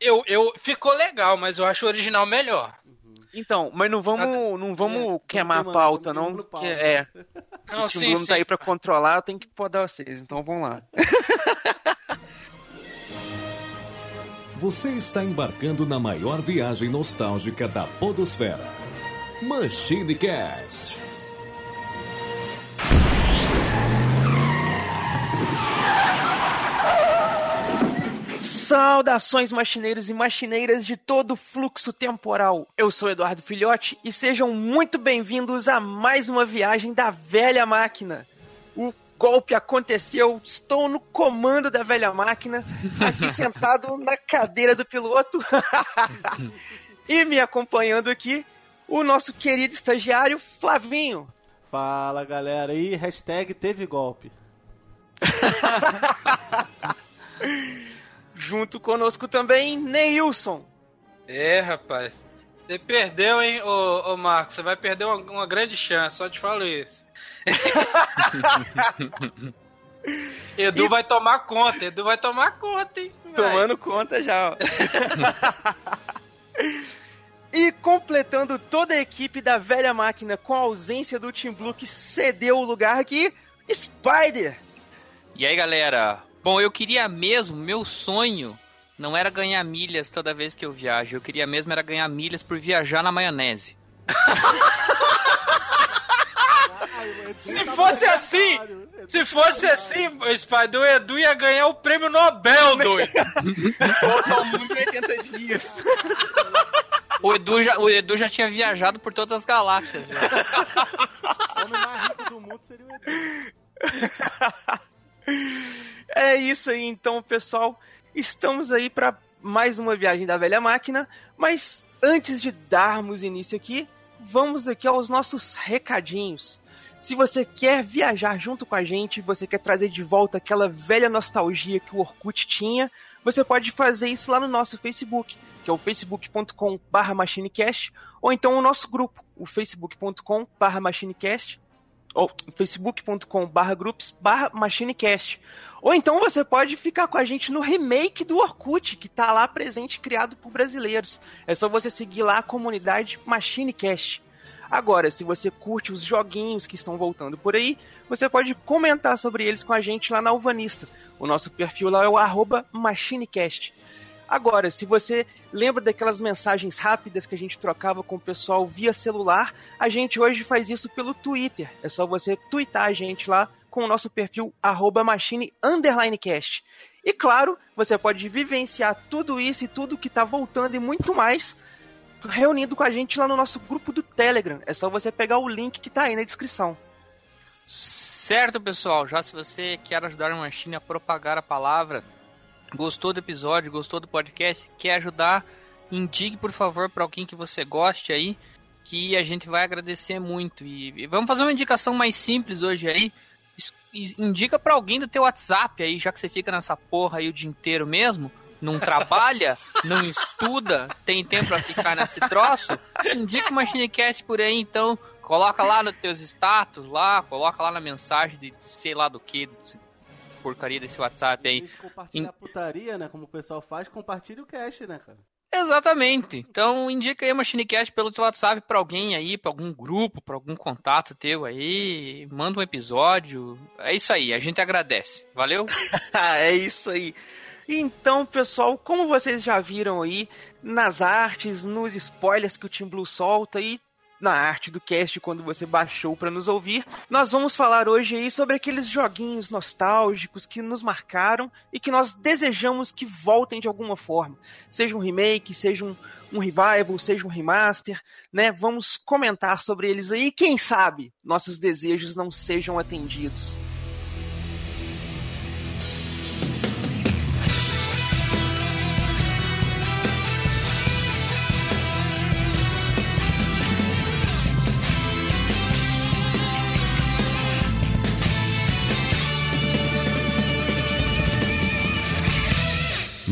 Eu, eu, ficou legal, mas eu acho o original melhor. Então, mas não vamos, não vamos É, queimar a pauta, não. porque, pauta. é, Não, o sim, Tim Blue sim. tá aí pra controlar, eu tenho que podar vocês, então vamos lá. Você está embarcando na maior viagem nostálgica da Podosfera. Machine Cast. Saudações machineiros e machineiras de todo o fluxo temporal. Eu sou Eduardo Filhote e sejam muito bem-vindos a mais uma viagem da velha máquina. O golpe aconteceu, estou no comando da velha máquina, aqui sentado na cadeira do piloto. e me acompanhando aqui, o nosso querido estagiário Flavinho. Fala galera, e hashtag teve golpe. Junto conosco também, Neilson. É, rapaz. Você perdeu, hein, ô, ô Marcos? Você vai perder uma, uma grande chance, só te falo isso. Edu E- vai tomar conta, Edu vai tomar conta, hein? velho. Tomando conta já, ó. e completando toda a equipe da velha máquina com a ausência do Team Blue que cedeu o lugar aqui, Spider. E aí, galera? Bom, eu queria mesmo, meu sonho não era ganhar milhas toda vez que eu viajo. Eu queria mesmo era ganhar milhas por viajar na maionese. Se fosse assim, se fosse assim, o Edu ia ganhar o prêmio Nobel, doido. Volta ao mundo em 80 dias. O Edu já, o Edu já tinha viajado por todas as galáxias. O homem mais rico do mundo seria o Edu. É isso aí, então, pessoal. Estamos aí para mais uma viagem da velha máquina, mas antes de darmos início aqui, vamos aqui aos nossos recadinhos. Se você quer viajar junto com a gente, você quer trazer de volta aquela velha nostalgia que o Orkut tinha, você pode fazer isso lá no nosso Facebook, que é o facebook.com/barra machinecast, ou então o nosso grupo, o ou facebook.com/barra groups/barra machinecast. Ou então você pode ficar com a gente no remake do Orkut, que tá lá presente, criado por brasileiros. É só você seguir lá a comunidade MachineCast. Agora, se você curte os joguinhos que estão voltando por aí, você pode comentar sobre eles com a gente lá na Alvanista. O nosso perfil lá é o arroba MachineCast. Agora, se você lembra daquelas mensagens rápidas que a gente trocava com o pessoal via celular, a gente hoje faz isso pelo Twitter. É só você twittar a gente lá com o nosso perfil arroba machine underline cast. E claro, você pode vivenciar tudo isso e tudo que tá voltando e muito mais reunido com a gente lá no nosso grupo do Telegram. É só você pegar o link que tá aí na descrição. Certo, pessoal? Já se você quer ajudar a Machine a propagar a palavra, gostou do episódio, gostou do podcast, quer ajudar, indique por favor para alguém que você goste aí, que a gente vai agradecer muito. E, vamos fazer uma indicação mais simples hoje aí. Indica para alguém do teu WhatsApp aí, já que você fica nessa porra aí o dia inteiro mesmo. Não trabalha, não estuda, tem tempo pra ficar nesse troço. Indica o Machinecast por aí, então. Coloca lá nos teus status lá, coloca lá na mensagem de sei lá do que, porcaria desse WhatsApp aí. vez de compartilhar putaria, né? Como o pessoal faz, compartilha o cast, né, cara? Exatamente. Então indica aí o Machinecast pelo teu WhatsApp pra alguém aí, pra algum grupo, pra algum contato teu aí. Manda um episódio. É isso aí, a gente agradece. Valeu? é isso aí. Então, pessoal, como vocês já viram aí nas artes, nos spoilers que o Team Blue solta e na arte do cast quando você baixou para nos ouvir, nós vamos falar hoje aí sobre aqueles joguinhos nostálgicos que nos marcaram e que nós desejamos que voltem de alguma forma. Seja um remake, seja um, um revival, seja um remaster, né? Vamos comentar sobre eles aí quem sabe nossos desejos não sejam atendidos.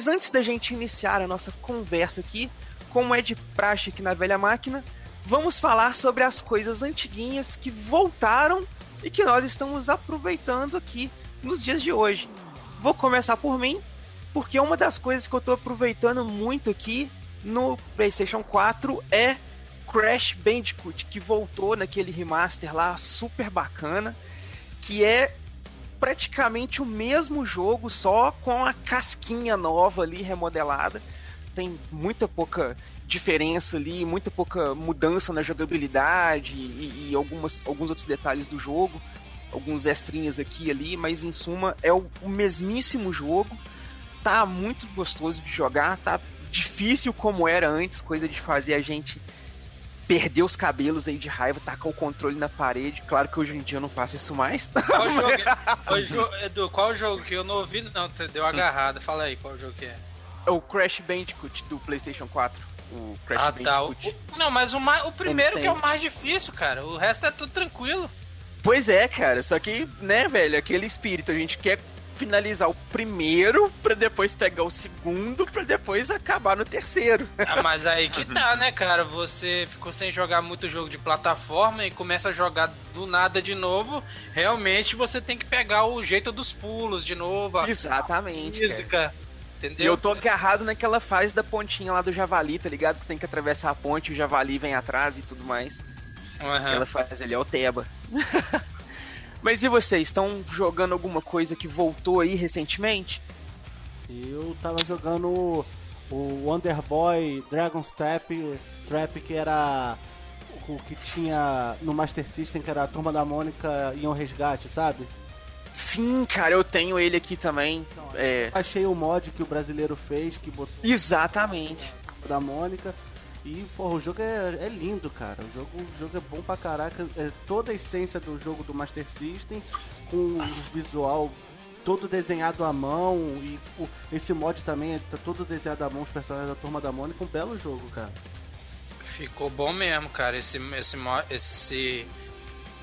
Mas antes da gente iniciar a nossa conversa aqui, como é de praxe aqui na Velha Máquina, vamos falar sobre as coisas antiguinhas que voltaram e que nós estamos aproveitando aqui nos dias de hoje. Vou começar por mim, porque uma das coisas que eu estou aproveitando muito aqui no PlayStation 4 é Crash Bandicoot, que voltou naquele remaster lá super bacana, que é praticamente o mesmo jogo, só com a casquinha nova ali remodelada. Tem muita pouca diferença ali, muita pouca mudança na jogabilidade e, e algumas, alguns outros detalhes do jogo, alguns extrinhas aqui e ali, mas em suma é o, o mesmíssimo jogo. Tá muito gostoso de jogar, tá difícil como era antes, coisa de fazer a gente perder os cabelos aí de raiva, tacar o controle na parede. Claro que hoje em dia eu não faço isso mais. Qual jogo, é? jo Edu, qual jogo que eu não ouvi? Não, deu agarrada. Fala aí qual jogo que é. É o Crash Bandicoot do PlayStation 4. O Crash ah, Bandicoot. Tá. O, não, mas o, mais, o primeiro que é o mais difícil, cara. O resto é tudo tranquilo. Pois é, cara. Só que, né, velho, aquele espírito. A gente quer finalizar o primeiro para depois pegar o segundo para depois acabar no terceiro. Ah, mas aí que tá, né, cara? Você ficou sem jogar muito jogo de plataforma e começa a jogar do nada de novo. Realmente você tem que pegar o jeito dos pulos de novo. Exatamente. Física. Cara. Entendeu? E eu tô agarrado naquela fase da pontinha lá do javali, tá ligado? Que você tem que atravessar a ponte, o javali vem atrás e tudo mais. Uhum. Aquela fase ali é o Teba. Mas e vocês, estão jogando alguma coisa que voltou aí recentemente? Eu tava jogando o Wonder Boy Dragon's Trap, Trap que era o que tinha no Master System, que era a Turma da Mônica e um resgate, sabe? Sim, cara, eu tenho ele aqui também. Então, é... Achei o mod que o brasileiro fez, que botou. Exatamente. Da Mônica. E, porra, o jogo é, é lindo, cara. O jogo, o jogo é bom pra caraca. É toda a essência do jogo do Master System, com o visual todo desenhado à mão. E esse mod também tá todo desenhado à mão, os personagens da Turma da Mônica. Um belo jogo, cara. Ficou bom mesmo, cara, esse, esse, esse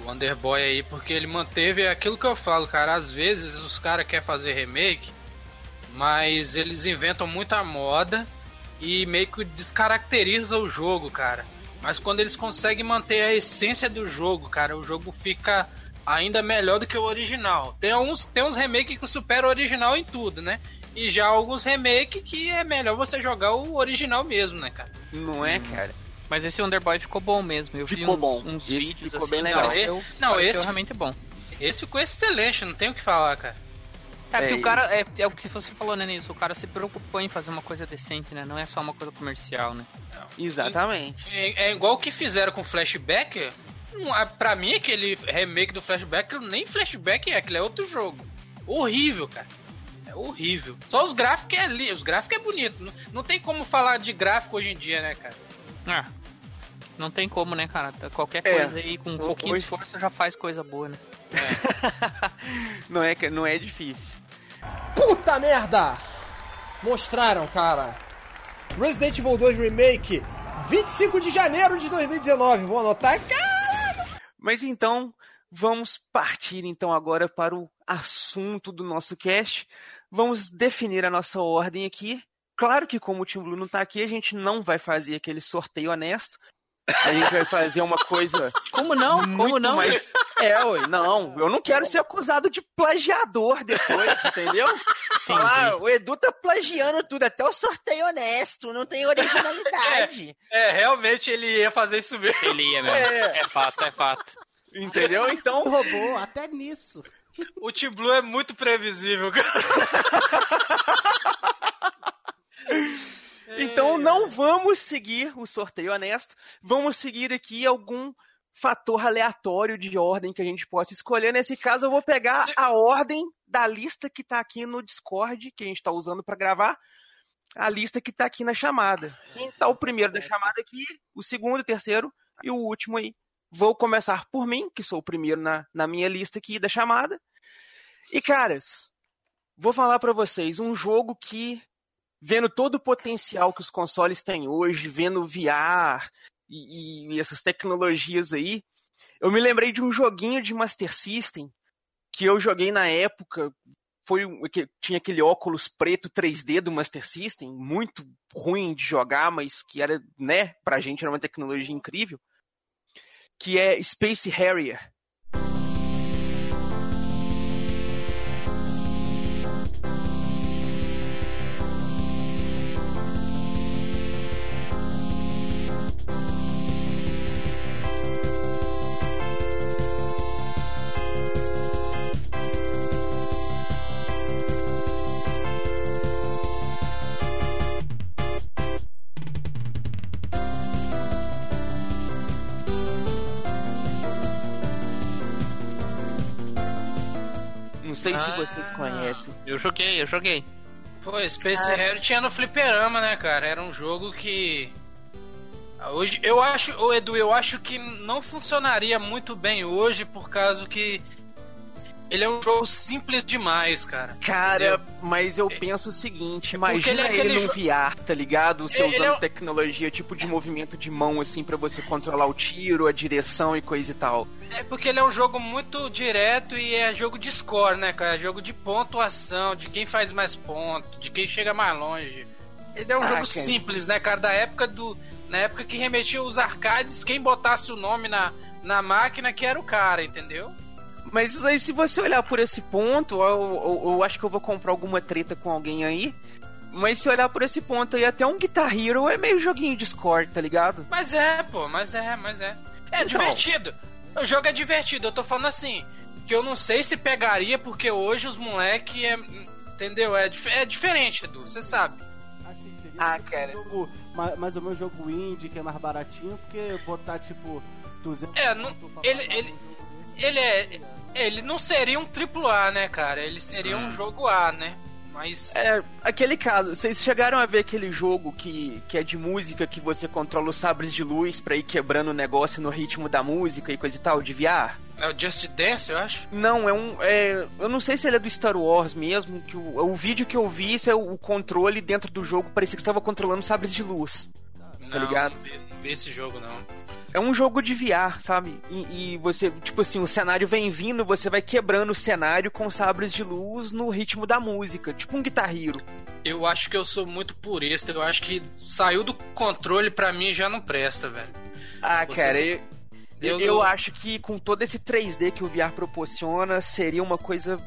Wonder Boy aí, porque ele manteve aquilo que eu falo, cara. Às vezes os caras querem fazer remake, mas eles inventam muita moda e meio que descaracteriza o jogo, cara. Mas quando eles conseguem manter a essência do jogo, cara, o jogo fica ainda melhor do que o original. Tem uns, tem uns remakes que superam o original em tudo, né? E já alguns remakes que é melhor você jogar o original mesmo, né, cara? Não é, cara? Mas esse Wonderboy ficou bom mesmo. Eu ficou vi uns, bom. uns esse vídeos ficou assim, bem legal. Pareceu, não, pareceu esse realmente bom. Esse ficou excelente, não tem o que falar, cara. É, porque é, o cara, é, é, o que você falou, né, Nilson? O cara se preocupou em fazer uma coisa decente, né? Não é só uma coisa comercial, né? Não. Exatamente. É, é, igual o que fizeram com Flashback. Pra mim, aquele remake do Flashback, nem Flashback é, aquele é outro jogo. Horrível, cara. É horrível. Só os gráficos é ali, os gráficos é bonito. Não, não tem como falar de gráfico hoje em dia, né, cara? Ah, não tem como, né, cara? Qualquer é. coisa aí com um pouquinho de esforço já faz coisa boa, né? É. não, é, não é difícil. Puta merda! Mostraram, cara. Resident Evil 2 Remake, 25 de janeiro de 2019. Vou anotar, caralho! Mas então, vamos partir então agora para o assunto do nosso cast. Vamos definir a nossa ordem aqui. Claro que como o Tim Blue não tá aqui, a gente não vai fazer aquele sorteio honesto. A gente vai fazer uma coisa. Como não? Como não? Mais... É, ué, não. Eu não quero ser acusado de plagiador depois, entendeu? Falar, o Edu tá plagiando tudo, até o sorteio honesto, não tem originalidade. É, é realmente ele ia fazer isso mesmo. Ele ia mesmo. É, é fato, é fato. Entendeu? Então. Roubou, até nisso. O Team Blue é muito previsível, cara. Então não vamos seguir o sorteio honesto, vamos seguir aqui algum fator aleatório de ordem que a gente possa escolher. Nesse caso, eu vou pegar a ordem da lista que está aqui no Discord, que a gente está usando para gravar, a lista que está aqui na chamada. Quem está o primeiro da chamada aqui, o segundo, o terceiro e o último aí. Vou começar por mim, que sou o primeiro na, na minha lista aqui da chamada. E, caras, vou falar para vocês um jogo que vendo todo o potencial que os consoles têm hoje, vendo o VR e, e, essas tecnologias aí, eu me lembrei de um joguinho de Master System que eu joguei na época, foi que tinha aquele óculos preto 3D do Master System, muito ruim de jogar, mas que era, né, pra gente era uma tecnologia incrível, que é Space Harrier. Não sei se Ah. vocês conhecem. Eu joguei, eu joguei. Pô, Space Harrier tinha no fliperama, né, cara? Era um jogo que. Hoje, eu acho, ô Edu, eu acho que não funcionaria muito bem hoje por causa que. Ele é um jogo simples demais, cara. Cara, mas eu penso o seguinte, porque ele imagina é ele, num VR, tá ligado? Você Ele usando é um- tecnologia, tipo de movimento de mão, assim, pra você controlar o tiro, a direção e coisa e tal. É porque ele é um jogo muito direto e é jogo de score, né, cara? É jogo de pontuação, de quem faz mais ponto, de quem chega mais longe. Ele é um Ah, jogo cara. simples, né, cara? Da época do. Na época que remetia os arcades, quem botasse o nome na, na máquina que era o cara, entendeu? Mas aí, se você olhar por esse ponto, eu, eu- eu acho que eu vou comprar alguma treta com alguém aí. Mas se olhar por esse ponto aí, até um Guitar Hero é meio joguinho de score, tá ligado? Mas é, pô, mas é, mas é. É Então. divertido. O jogo é divertido. Eu tô falando assim, que eu não sei se pegaria, porque hoje os moleque é. Entendeu? É, é diferente, Edu, você sabe. Assim, seria Ah, um cara. jogo, ma- mais ou menos jogo indie, que é mais baratinho, porque botar tipo 200 É, não- ele- ele- um jogo Ele é. Ele não seria um triplo A, né, cara? Ele seria um jogo A, né? Mas. É, aquele caso, vocês chegaram a ver aquele jogo que, que é de música, que você controla os sabres de luz pra ir quebrando o negócio no ritmo da música e coisa e tal, de VR? É o Just Dance, eu acho. Não, é um. É, eu não sei se ele é do Star Wars mesmo, que o, o vídeo que eu vi, isso é o, o controle dentro do jogo, parecia que você estava controlando sabres de luz. Tá não, ligado? Não vi esse jogo, não. É um jogo de VR, sabe? E, e você, tipo assim, o cenário vem vindo, você vai quebrando o cenário com sabres de luz no ritmo da música, tipo um Guitar Hero. Eu acho que eu sou muito purista. Eu acho que saiu do controle pra mim já não presta, velho. Ah, Você- cara, eu, eu, eu acho que com todo esse 3D que o VR proporciona, seria uma coisa.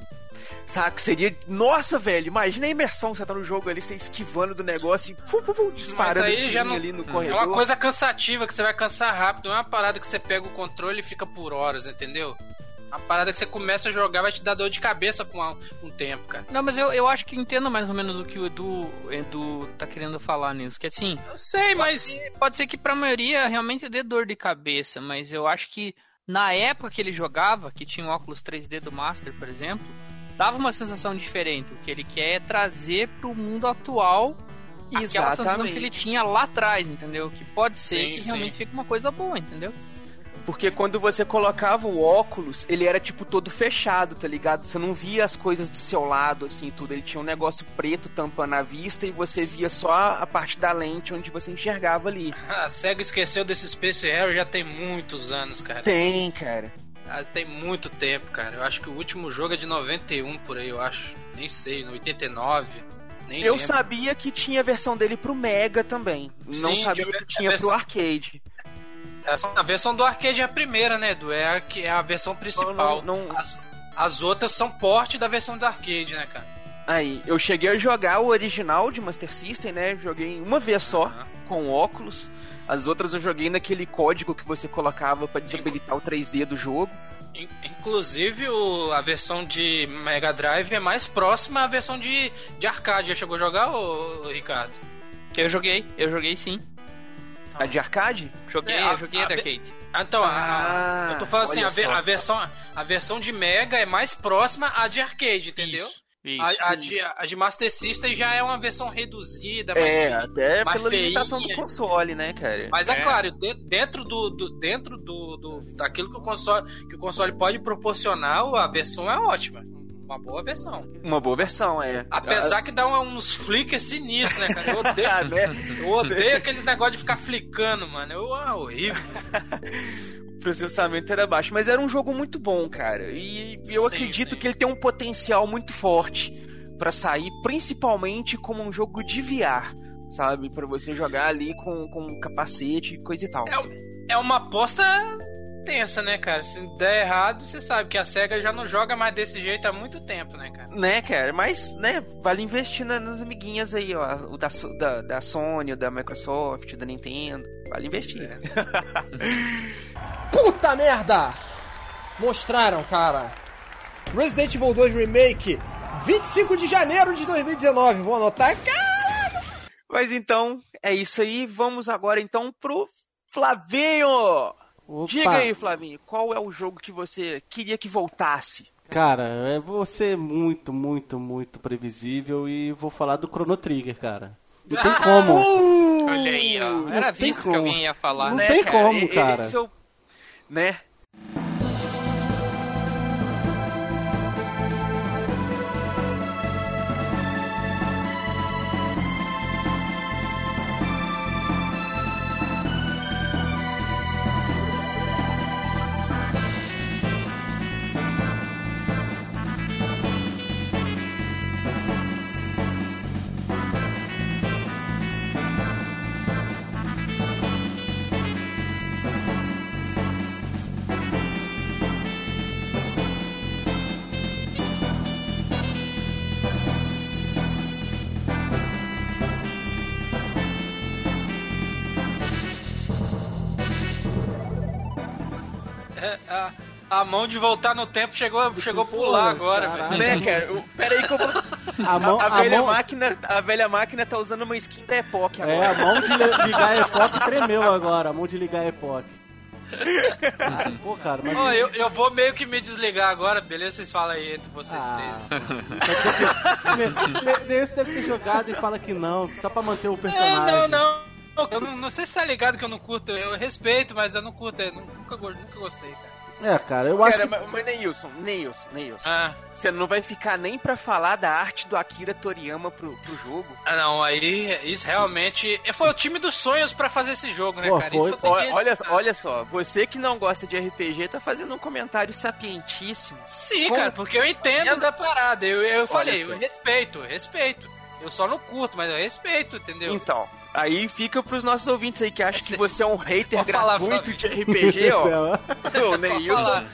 Saca? Seria. Nossa, velho, imagina a imersão, você tá no jogo ali, você esquivando do negócio e pum, pum, pum, disparando aí tirinho já não- ali no É corredor. uma coisa cansativa que você vai cansar rápido. Não é uma parada que você pega o controle e fica por horas, entendeu? Uma parada que você começa a jogar vai te dar dor de cabeça com um, um tempo, cara. Não, mas eu, eu acho que entendo mais ou menos o que o Edu, Edu tá querendo falar nisso. Que assim, Eu sei, mas. pode ser que pra maioria realmente dê dor de cabeça, mas eu acho que na época que ele jogava, que tinha o óculos 3D do Master, por exemplo, dava uma sensação diferente. O que ele quer é trazer pro mundo atual aquela sensação Exatamente. que ele tinha lá atrás, entendeu? Que pode ser Sim, que sim. realmente fique uma coisa boa, entendeu? Porque quando você colocava o óculos, ele era tipo todo fechado, tá ligado? Você não via as coisas do seu lado, assim, e tudo. Ele tinha um negócio preto tampando a vista e você via só a parte da lente onde você enxergava ali. A SEGA esqueceu desse Space Harrier já tem muitos anos, cara. Tem, cara. Ah, Tem muito tempo, cara. Eu acho que o último jogo é de 91 por aí, eu acho. Nem sei, no 89. Nem Eu lembro. sabia que tinha a versão dele pro Mega também. Não Sim, sabia tinha que tinha versão- pro arcade. Essa- A versão do arcade é a primeira, né, Edu? É a, que é a versão principal. Não- não- As, as outras são porte da versão do arcade, né, cara? Aí, eu cheguei a jogar o original de Master System, né? Joguei uma vez só, Aham. com óculos. As outras eu joguei naquele código que você colocava pra desabilitar o 3D do jogo. In- Inclusive, o- a versão de Mega Drive é mais próxima à versão de, de arcade. Já chegou a jogar, ô, Ricardo? Eu joguei, eu joguei sim. A de arcade? Joguei, É, a- eu joguei a a da ve- arcade. Ah, Então, a- Ah, eu tô falando assim, a, a versão, a versão de Mega é mais próxima à de arcade, entendeu? Isso. A, a de, a de Master System já é uma versão reduzida, mais É, feinha. até mais pela limitação do feinha. console, né, cara? Mas é, É. claro, de- dentro do, do- dentro do, do- daquilo que o console que o console pode proporcionar, a versão é ótima, uma boa versão. Uma boa versão, é. Apesar que dá um- uns flickers sinistros, né, cara? Eu odeio, Ah, né? eu odeio aqueles negócios de ficar flicando, mano. Eu, ah, horrível. processamento era baixo, mas era um jogo muito bom, cara. E eu Sim, acredito sim. que ele tem um potencial muito forte pra sair, principalmente como um jogo de VR, sabe? Pra você jogar ali com, com capacete e coisa e tal. É uma aposta tensa, né, cara? Se der errado, você sabe que a SEGA já não joga mais desse jeito há muito tempo, né, cara? Né, cara? Mas, né, vale investir na- nas amiguinhas aí, ó. O da, da, da Sony, o da Microsoft, o da Nintendo. Vale investir. É. Puta merda! Mostraram, cara. Resident Evil 2 Remake, 25 de janeiro de 2019. Vou anotar. Cara, Mas então, é isso aí. Vamos agora então pro Flavinho! Opa. Diga aí, Flavinho, qual é o jogo que você queria que voltasse? Cara, eu vou ser muito, muito, muito previsível e vou falar do Chrono Trigger, cara. Não tem como. Olha aí, ó. Era Não tem visto que como. alguém ia falar. Não né? tem como, E- e- cara. esse é o- Né? A, a mão de voltar no tempo chegou, chegou a pular agora, velho. Né, cara? O- Pera aí que eu vou... A mão, a, a velha mão, máquina, a velha máquina tá usando uma skin da Epoch é, agora. a mão de li- ligar a Epoch tremeu agora, a mão de ligar a Epoch. Ah, Pô, cara, mas... Ó, eu, eu vou meio que me desligar agora, beleza? Vocês falam aí entre vocês Ah, três. Nesse deve ter jogado e fala que não, só pra manter o personagem. É, não, não. Eu não, não sei se tá ligado que eu não curto, eu respeito, mas eu não curto, eu nunca, nunca gostei, cara. É, cara, eu acho Cara, que... mas, mas Neilson, Neilson, Neilson. Ah, Você não vai ficar nem pra falar da arte do Akira Toriyama pro, pro jogo? ah, não, aí isso realmente. Foi o time dos sonhos pra fazer esse jogo, né, Pô, cara? foi. Isso eu tenho que Olha, olha, olha só, você que não gosta de RPG tá fazendo um comentário sapientíssimo. Sim, Com- cara, porque eu entendo da parada. Eu, eu falei, eu respeito, respeito. Eu só não curto, mas eu respeito, entendeu? Então, aí fica pros nossos ouvintes aí que acham que Cê- você é um hater gratuito de RPG, ó. Não, o Neilson,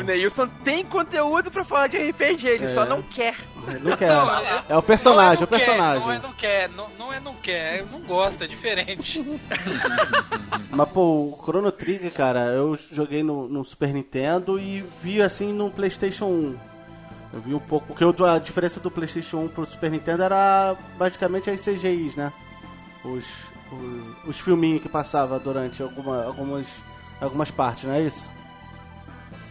o Neilson tem conteúdo pra falar de RPG, ele É. só não quer. não quer. Não, É o personagem, não o personagem. Quer, não é não quer, não, não é não quer, eu não gosto, é diferente. Mas, pô, o Chrono Trigger, cara, eu joguei no, no Super Nintendo e vi assim no PlayStation 1. Eu vi um pouco, porque a diferença do PlayStation 1 pro Super Nintendo era basicamente as CGIs, né? Os, os, os filminhos que passava durante alguma, algumas, algumas partes, não é isso?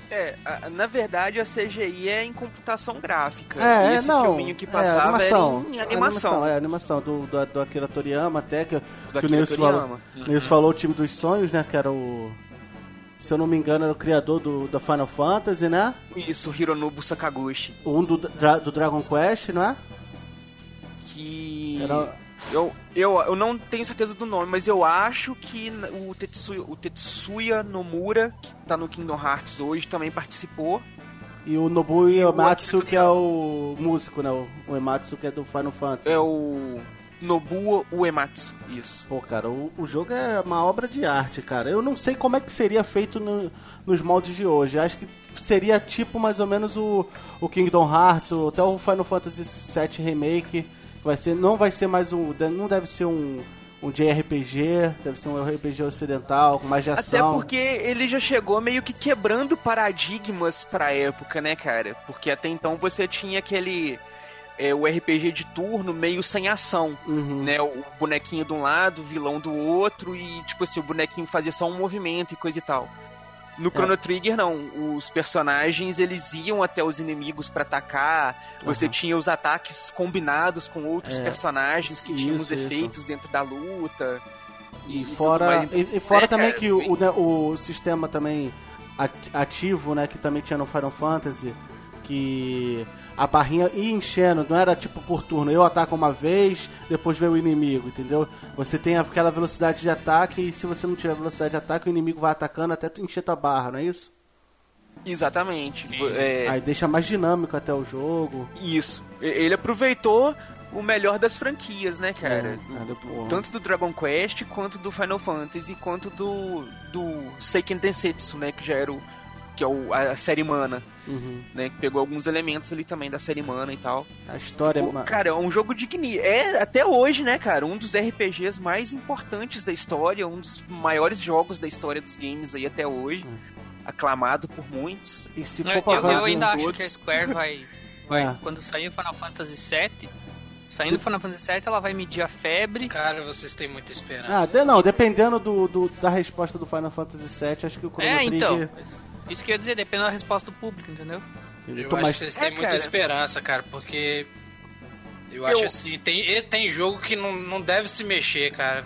É, a- na verdade a CGI é em computação gráfica. É, e é, esse não. filminho que é, passava animação. era em animação. É, animação do, do, do Akira Toriyama até, que, que o Nilson falou. Nilson falou o time dos sonhos, né? Que era o. Se eu não me engano, era o criador do, da Final Fantasy, né? Isso, Hironobu Sakaguchi. Um do, do Dragon Quest, não é? Que. Era- Eu, eu, eu não tenho certeza do nome, mas eu acho que o Tetsuya, o Tetsuya Nomura, que tá no Kingdom Hearts hoje, também participou. E o Nobuo Uematsu, Akira que é o músico, né? O Uematsu, que é do Final Fantasy. É o Nobuo Uematsu, isso. Pô, cara, o, o jogo é uma obra de arte, cara. Eu não sei como é que seria feito no- nos moldes de hoje. Acho que seria tipo mais ou menos o, o Kingdom Hearts, ou até o Final Fantasy VII Remake. Vai ser, não vai ser mais um. Não deve ser um, um JRPG, deve ser um RPG ocidental, com mais de Até ação. porque ele já chegou meio que quebrando paradigmas pra época, né, cara? Porque até então você tinha aquele. é, o RPG de turno meio sem ação. Uhum. né, o bonequinho de um lado, o vilão do outro, e tipo assim, o bonequinho fazia só um movimento e coisa e tal. No Chrono Trigger, não. Os personagens, eles iam até os inimigos pra atacar. Você tinha os ataques combinados com outros É. personagens que tinham os Isso, isso. efeitos dentro da luta. E tudo fora, e, e fora É, também cara, que o, bem- o, né, o sistema também at- ativo, né, que também tinha no Final Fantasy, que a barrinha ia enchendo, não era tipo por turno, eu ataco uma vez, depois vem o inimigo, entendeu? Você tem aquela velocidade de ataque e se você não tiver velocidade de ataque, o inimigo vai atacando até tu encher tua barra, não é isso? Exatamente. É, Aí deixa mais dinâmico até o jogo. isso. Ele aproveitou o melhor das franquias, né, cara? É, é. Tanto do Dragon Quest, quanto do Final Fantasy, quanto do, do Seiken Densetsu, né, que já era o que é o, a série Mana, Uhum. né, que pegou alguns elementos ali também da série Mana e tal. A história é Pô, ma- cara, é um jogo digni. É até hoje, né, cara, um dos RPGs mais importantes da história, um dos maiores jogos da história dos games aí até hoje, aclamado por muitos. E se Eu, for pra eu fazer ainda acho todos. que a Square vai. vai É. Quando sair o Final Fantasy VII, saindo o Final Fantasy VII, ela vai medir a febre. Cara, vocês têm muita esperança. Ah, de- não, dependendo do, do- da resposta do Final Fantasy VII, acho que o Chrono É, então. Isso que eu ia dizer, dependendo da resposta do público, entendeu? Eu acho que vocês têm É, muita cara. esperança, cara, porque eu, Eu- acho assim, tem, tem jogo que não, não deve se mexer, cara.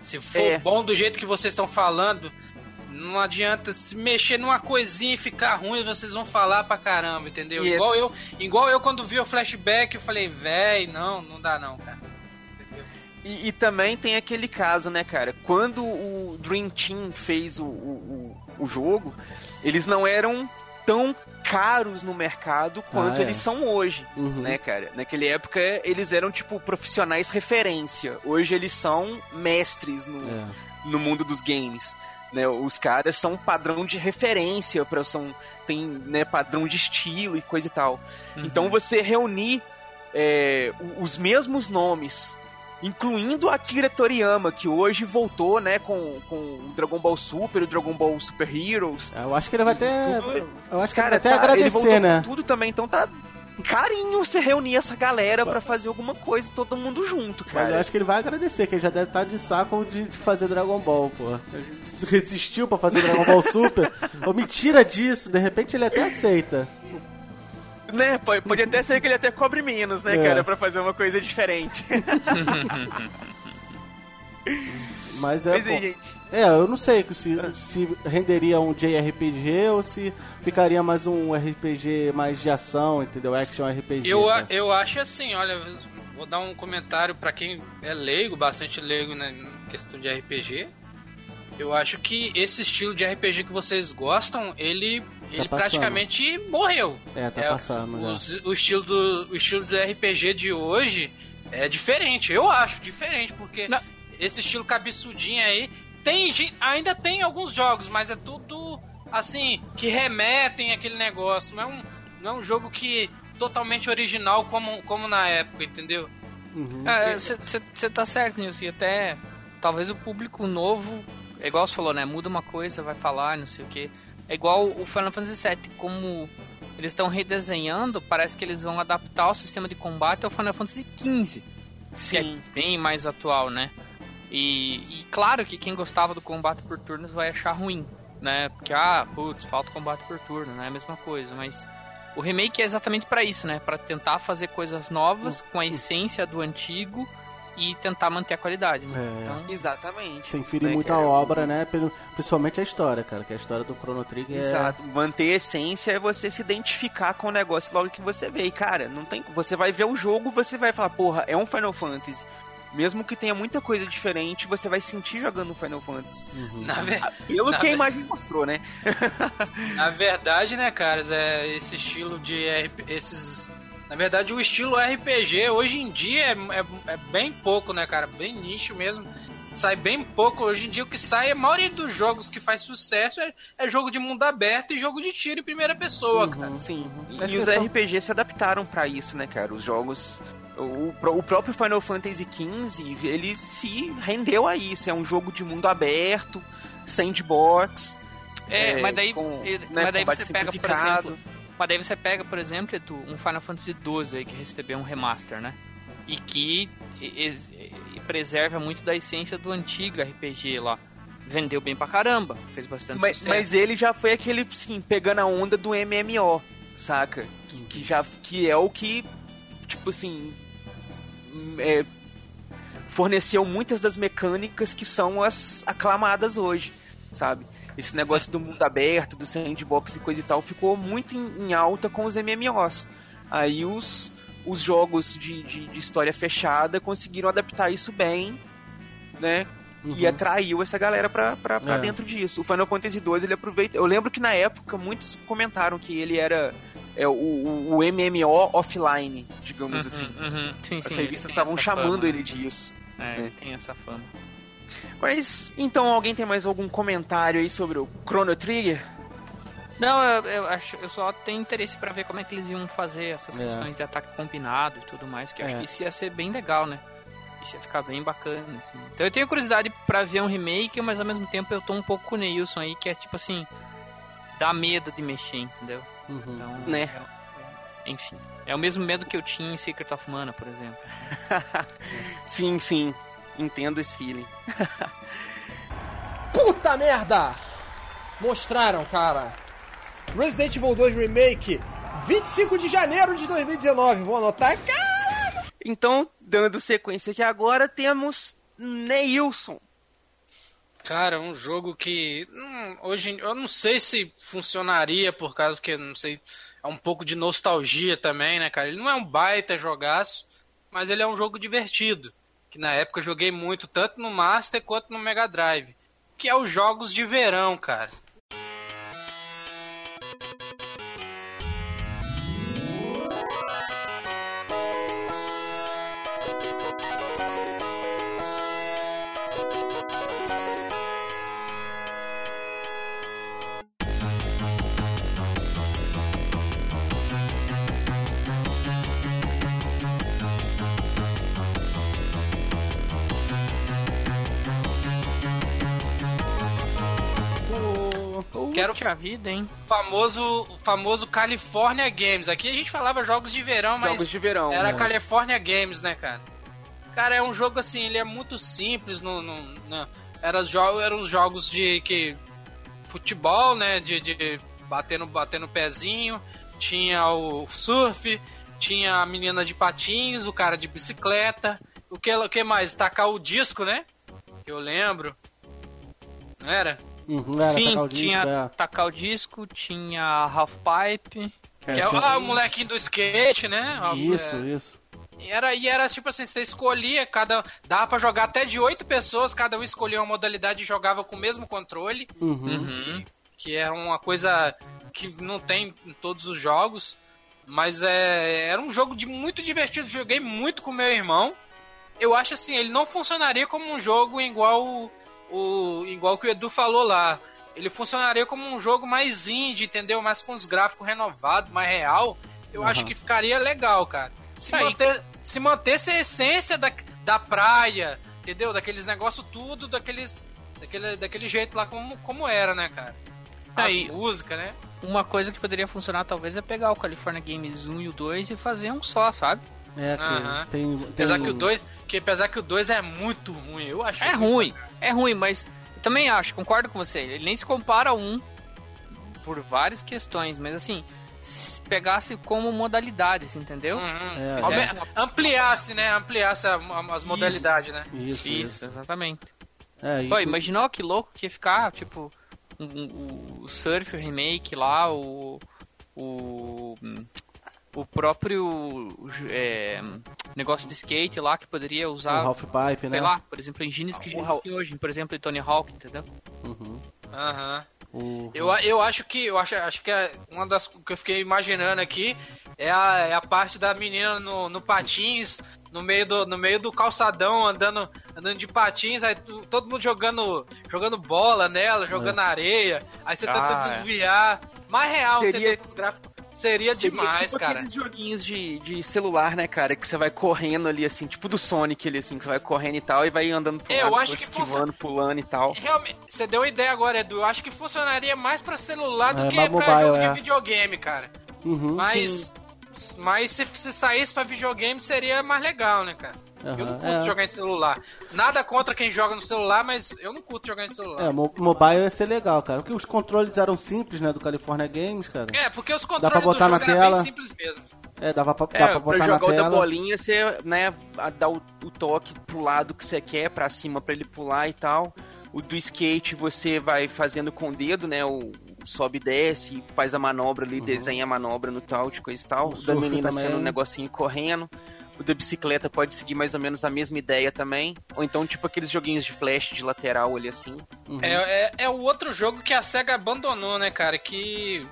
Se for É. bom do jeito que vocês estão falando, não adianta se mexer numa coisinha e ficar ruim, vocês vão falar pra caramba, entendeu? E é- Igual eu, igual eu quando vi o flashback, eu falei, véi, não, não dá não, cara. E, e também tem aquele caso, né, cara? Quando o Dream Team fez o, o, o- o jogo, eles não eram tão caros no mercado quanto Ah, é. eles são hoje, Uhum. né, cara? Naquela época eles eram tipo profissionais referência. Hoje eles são mestres no, É. no mundo dos games. Né, os caras são padrão de referência para são tem né, padrão de estilo e coisa e tal. Uhum. Então você reunir é, os mesmos nomes, incluindo a Akira Toriyama, que hoje voltou né, com, com o Dragon Ball Super, o Dragon Ball Super Heroes. Eu acho que ele vai até... Tudo- Eu acho que Cara, ele vai até tá- agradecer, né? tudo também, então tá carinho você reunir essa galera pra fazer alguma coisa, todo mundo junto, Mas eu cara. acho que ele vai agradecer, que ele já deve estar de saco de fazer Dragon Ball, pô. Ele Resistiu pra fazer Dragon Ball Super. Pô, me tira disso, de repente ele até aceita. Né, pode, até ser que ele até cobre menos, né, É. cara, pra fazer uma coisa diferente. Mas é, Mas pô, aí, gente, é, eu não sei se, se renderia um JRPG ou se ficaria mais um RPG mais de ação, entendeu? Action RPG. Eu, a- né? eu acho assim, olha, vou dar um comentário pra quem é leigo, bastante leigo na questão de RPG. Eu acho que esse estilo de RPG que vocês gostam, ele, ele passando. praticamente morreu. É, tá passando já. os- o estilo do o estilo do RPG de hoje é diferente. Eu acho diferente porque Não. esse estilo cabeçudinho aí tem ainda tem alguns jogos, mas é tudo assim que remetem aquele negócio. Não é um não é um jogo que totalmente original como como na época, entendeu? Uhum. Você tá certo nisso, e até talvez o público novo, é igual você falou, né? Muda uma coisa, vai falar, não sei o que. É igual o Final Fantasy VII, como eles estão redesenhando, parece que eles vão adaptar o sistema de combate ao Final Fantasy XV, que é sim. bem mais atual, né? E, e claro que quem gostava do combate por turnos vai achar ruim, né? Porque, ah, putz, falta combate por turno, não é a mesma coisa, mas o remake é exatamente pra isso, né? Pra tentar fazer coisas novas com a essência do antigo e tentar manter a qualidade, né? É. Então, Exatamente. Sem ferir Né, muito a cara? obra, né? Principalmente a história, cara. Que a história do Chrono Trigger é. Exato. Manter a essência é você se identificar com o negócio logo que você vê. E, cara, não tem. Você vai ver o jogo, você vai falar, porra, é um Final Fantasy. Mesmo que tenha muita coisa diferente, você vai sentir jogando Final Fantasy. Uhum. Na, ver- Pelo Na que a ver- imagem mostrou, né? na verdade, né, caras, é esse estilo de RP, esses na verdade, o estilo RPG hoje em dia é, é, é bem pouco, né, cara? Bem nicho mesmo. Sai bem pouco. Hoje em dia o que sai, a maioria dos jogos que faz sucesso é, é jogo de mundo aberto e jogo de tiro em primeira pessoa, cara. Sim. Acho E os só- RPGs se adaptaram pra isso, né, cara? Os jogos. O, o próprio Final Fantasy XV, ele se rendeu a isso. É um jogo de mundo aberto, sandbox. é, é, mas daí, com, e- né, mas daí você pega, por exemplo, mas daí você pega, por exemplo, Edu, um Final Fantasy XII aí que recebeu um remaster, né? E que e- e- preserva muito da essência do antigo RPG lá. Vendeu bem pra caramba, fez bastante Mas, sucesso. mas ele já foi aquele, sim, pegando a onda do MMO, saca? Que, que já, que é o que, tipo assim, hum, é, forneceu muitas das mecânicas que são as aclamadas hoje, sabe? Esse negócio do mundo aberto, do sandbox e coisa e tal, ficou muito em, em alta com os MMOs. Aí os, os jogos de, de, de história fechada conseguiram adaptar isso bem, né? E Uhum. atraiu essa galera pra, pra, pra É. dentro disso. O Final Fantasy II, ele aproveita. Eu lembro que na época muitos comentaram que ele era é, o, o, o MMO offline, digamos assim. Uhum, sim, As sim, revistas estavam chamando fama. ele disso. É, ele tem essa fama. Mas, então, alguém tem mais algum comentário aí sobre o Chrono Trigger? Não, eu, eu acho, eu só tenho interesse pra ver como é que eles iam fazer essas É. questões de ataque combinado e tudo mais, que eu acho É. que isso ia ser bem legal, né? Isso ia ficar bem bacana, assim. Então eu tenho curiosidade pra ver um remake, mas ao mesmo tempo eu tô um pouco com o Neilson aí, que é tipo assim, dá medo de mexer, entendeu? Uhum. Então, Né. é- é- enfim, é o mesmo medo que eu tinha em Secret of Mana, por exemplo. Sim, sim. Entendo esse feeling. Puta merda! Mostraram, cara. Resident Evil 2 Remake, 25 de janeiro de 2019. Vou anotar. Cara, Então, dando sequência aqui agora, temos Neilson. Cara, um jogo que hum, hoje eu não sei se funcionaria por causa que não sei é um pouco de nostalgia também, né, cara? Ele não é um baita jogaço, mas ele é um jogo divertido, que na época eu joguei muito tanto no Master quanto no Mega Drive, que é os jogos de verão, cara. Quero- Puxa vida, hein? famoso, o famoso California Games. Aqui a gente falava jogos de verão, mas Jogos de verão. era né? California Games, né, cara? Cara, é um jogo assim, ele é muito simples. No, no, no- era os jo eram os jogos de que futebol, né? De, de bater, no, bater no pezinho. Tinha o surf, tinha a menina de patins, o cara de bicicleta. O que, o que mais? Tacar o disco, né? Que eu lembro. Não era? Uhum, era Sim, tacar o disco, tinha é. tacar o disco, tinha half pipe. Que é, o- tinha- ah, o molequinho do skate, né? Isso, É, isso. E era, e era tipo assim, você escolhia, cada. Dava pra jogar até de oito pessoas, cada um escolhia uma modalidade e jogava com o mesmo controle, Uhum. Uhum. que era uma coisa que não tem em todos os jogos. Mas é, era um jogo de muito divertido, joguei muito com meu irmão. Eu acho assim, ele não funcionaria como um jogo igual o, igual que o Edu falou lá. Ele funcionaria como um jogo mais indie, entendeu? Mais com os gráficos renovados, mais real. Eu acho que ficaria legal, cara. Se, Aí. manter, se mantesse a essência da, da praia, entendeu? Daqueles negócios tudo, daqueles. Daquele, daquele jeito lá como, como era, né, cara? As Aí. músicas, né? Uma coisa que poderia funcionar talvez é pegar o California Games 1 e o 2 e fazer um só, sabe? É, tem, tem... Apesar que o 2, que apesar que o 2 é muito ruim, eu acho. É ruim, é ruim, mas eu também acho, concordo com você. Ele nem se compara a um por várias questões, mas assim, se pegasse como modalidades, entendeu? Uhum. É, é. Ampliasse, né? Ampliasse a- a- as modalidades, né? Isso, Isso, isso. exatamente. É, e- Pô, imaginou que louco que ia ficar, tipo, um- um- o Surf Remake lá, o. O. O próprio é, negócio de skate lá que poderia o usar, Half Pipe, né? sei lá, por exemplo, engines que já O Hal- existem hoje, por exemplo, em Tony Hawk, entendeu? Uhum. Aham. O- Eu, eu acho que eu acho, acho que é uma das que eu fiquei imaginando aqui é a, é a parte da menina no, no patins, no meio do, no meio do calçadão, andando, andando de patins, aí tu- todo mundo jogando, jogando bola nela, jogando areia, aí você tenta Ah, é. desviar. Mais real, Seria- entendeu? Os gráficos. Seria, Seria demais, tipo cara. joguinhos de, de celular, né, cara? Que você vai correndo ali, assim, tipo do Sonic ali, assim, que você vai correndo e tal, e vai andando pro Eu lado, acho que esquivando, pulando e tal. Realmente, você deu uma ideia agora, Edu. Eu acho que funcionaria mais pra celular do É, que mais pra mobile, jogo é. de videogame, cara. Uhum. Mas, mas se, se saísse pra videogame seria mais legal, né, cara? Eu não curto é. jogar em celular. Nada contra quem joga no celular, mas eu não curto jogar em celular. É, mo- mobile ia ser legal, cara. Porque os controles eram simples, né, do California Games, cara. É, porque os pra controles botar do na jogo eram tela? bem simples mesmo. É, dava pra, É, dá pra pra botar na jogar o da bolinha, você, né, dá o, o toque pro lado que você quer, pra cima pra ele pular e tal. O do skate você vai fazendo com o dedo, né, o, sobe e desce, faz a manobra ali, desenha a manobra no touch, coisa e tal. O O da menina também. sendo um negocinho correndo. O da bicicleta pode seguir mais ou menos a mesma ideia também. Ou então, tipo aqueles joguinhos de flash de lateral ali assim. Uhum. É, é, é o outro jogo que a SEGA abandonou, né, cara? Que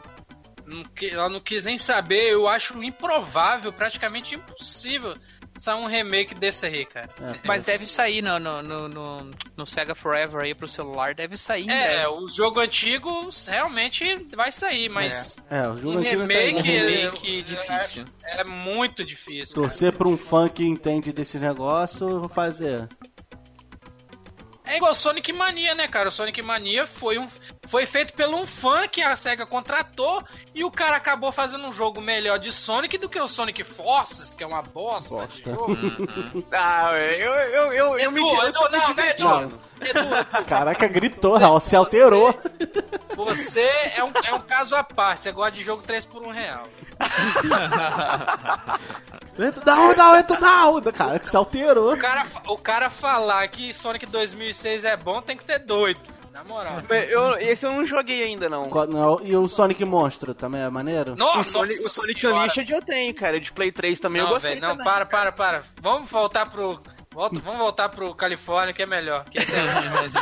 ela não quis nem saber. Eu acho improvável, praticamente impossível, sair um remake desse aí, cara. É, Mas deve sair no, no, no, no, no Sega Forever aí pro celular, deve sair É, breve. o jogo antigo realmente vai sair, mas É, o jogo um antigo remake, Um saiu. remake é- difícil. é muito difícil. cara. Torcer pra um fã que entende desse negócio, vou fazer. É igual Sonic Mania, né, cara? O Sonic Mania foi, um, foi feito por um fã que a SEGA contratou e o cara acabou fazendo um jogo melhor de Sonic do que o Sonic Forces, que é uma bosta, de Bosta. jogo. Ah, eu, eu, eu, eu me Edu, eu Edu, não, né. Edu? Edu, Edu, Caraca, gritou, Raul, se alterou. você é um, é um caso à parte, você gosta de jogo 3 por 1 real. Da onda, entra da onda. Cara, que se alterou. O cara, o cara falar que Sonic 2006 é bom tem que ter doido, na moral. Eu, esse eu não joguei ainda, não. Qual- não, E o Sonic Monstro também é maneiro? O Nossa, Sonic, o Sonic. Unleashed eu tenho, cara. De Play 3 também eu Não, gostei velho, não, também. para, para, para. Vamos voltar pro. Volta, vamos voltar pro Califórnia, que é melhor. Que esse é ruim mesmo.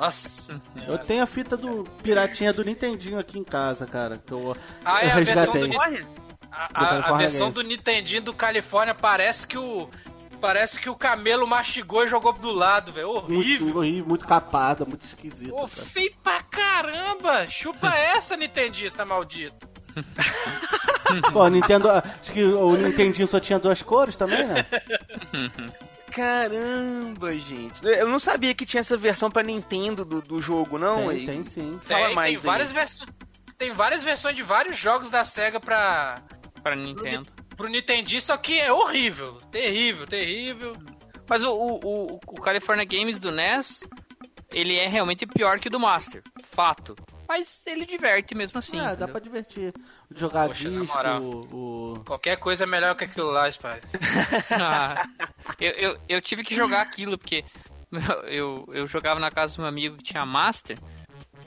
Nossa. Eu tenho a fita do Piratinha do Nintendinho aqui em casa, cara. Que eu, Ah, é eu a versão do resgatei. A, Do a- a versão do Nintendinho do Califórnia parece que o. Parece que o camelo mastigou e jogou do lado, velho. Horrível. Muito, horrível, muito capada, muito esquisito. Ô, cara. feio pra caramba! Chupa essa, Nintendista maldito. Pô, Nintendo. Acho que o Nintendinho só tinha duas cores também, né? Caramba, gente. Eu não sabia que tinha essa versão pra Nintendo do, do jogo, não. tem, aí. tem sim. Fala tem, mais tem aí. várias versões. Tem várias versões de vários jogos da SEGA pra. Pra Nintendo. pro Nintendista, só que é horrível. Terrível, terrível. Mas o, o, o, o California Games do NES, ele é realmente pior que o do Master. Fato. Mas ele diverte mesmo assim. é, dá entendeu? pra divertir. Jogar Poxa, disco, moral. o. Qualquer coisa é melhor que aquilo lá, Spider. Ah, eu, eu, eu tive que jogar aquilo, porque eu, eu jogava na casa de um amigo que tinha Master,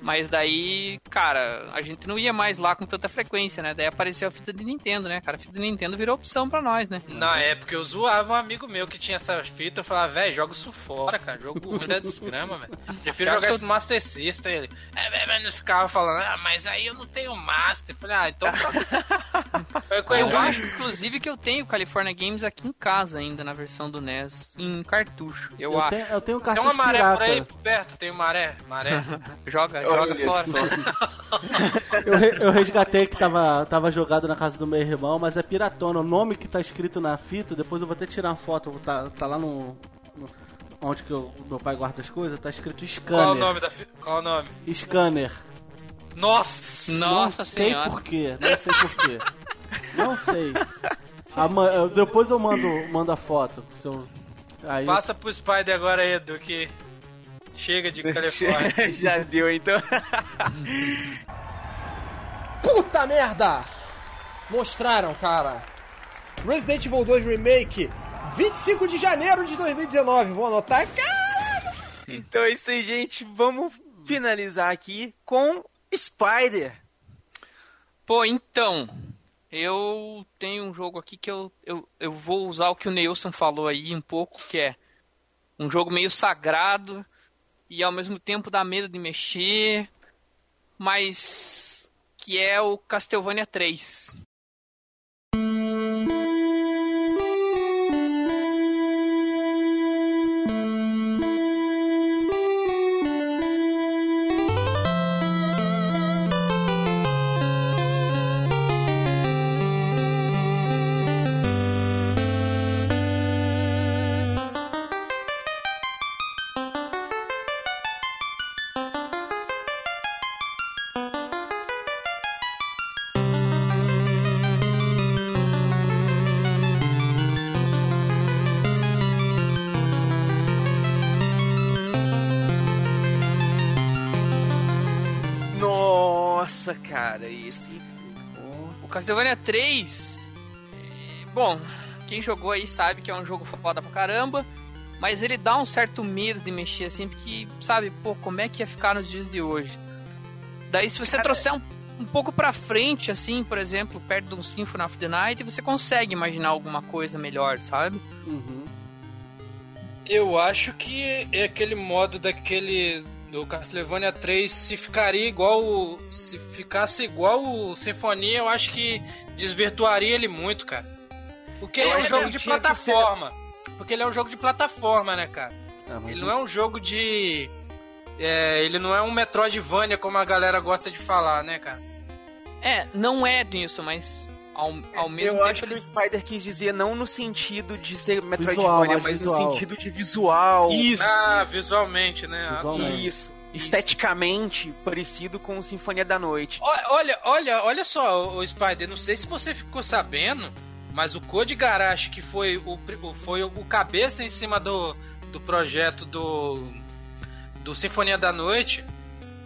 mas daí, cara, a gente não ia mais lá com tanta frequência, né? Daí apareceu a fita de Nintendo, né? Cara, a fita de Nintendo virou opção pra nós, né? Na época eu zoava um amigo meu que tinha essa fita, eu falava, velho, joga isso fora, cara. Jogo ruim da desgrama, velho. Prefiro jogar isso no Master System. Ele, é, velho, mas não ficava falando, ah, mas aí eu não tenho Master. Eu falei, ah, então Eu ele, acho, inclusive, que eu tenho California Games aqui em casa ainda, na versão do NES, em cartucho. Eu, Eu acho. tenho, eu tenho um Tem cartucho uma maré pirata. por aí, por perto? Tem maré? Maré? Joga, Olha joga fora. Eu, re- eu resgatei que tava, tava jogado na casa do meu irmão, mas é piratona. O nome que tá escrito na fita, depois eu vou até tirar uma foto. Tá, tá lá no. no- onde que eu- o meu pai guarda as coisas, tá escrito scanner. Qual o nome da fi... Qual o nome? Scanner. Nossa! Nossa não sei senhora. porquê, não sei porquê. não sei. Eu- depois eu mando, mando a foto. Se eu, aí, Passa pro Spider agora, Edu, que chega de Califórnia. Já deu, então. Puta merda! Mostraram, cara. Resident Evil 2 Remake, 25 de janeiro de 2019. Vou anotar. Caralho! Então é isso aí, gente. Vamos finalizar aqui com Spider. Pô, então, eu tenho um jogo aqui que eu, eu, eu vou usar o que o Neilson falou aí um pouco, que é um jogo meio sagrado e ao mesmo tempo dá medo de mexer, mas que é o Castlevania 3. Cara, esse. O Castlevania 3, é, bom, quem jogou aí sabe que é um jogo foda pra caramba, mas ele dá um certo medo de mexer assim, porque sabe, pô, como é que ia ficar nos dias de hoje? Daí se você trouxer um, um pouco pra frente, assim, por exemplo, perto de um Symphony of the Night, você consegue imaginar alguma coisa melhor, sabe? Uhum. Eu acho que é aquele modo daquele do Castlevania 3 se ficaria igual se ficasse igual o Sinfonia, eu acho que desvirtuaria ele muito, cara. Porque ele é um jogo de plataforma. Porque ele é um jogo de plataforma, né, cara? Ah, Ele não é um jogo de é, ele não é um Metroidvania como a galera gosta de falar, né, cara? É, não é nisso, mas ao, ao mesmo eu tempo acho que ele o Spider quis dizer não no sentido de ser Visual, Metroidvania, mas mas no visual. sentido de visual. Ah, visualmente, né? Visualmente. Isso. Esteticamente parecido com o Sinfonia da Noite. Olha, olha, olha só, o Spider, não sei se você ficou sabendo, mas o Code Garage, que foi o, foi o cabeça em cima do, do projeto do, do Sinfonia da Noite,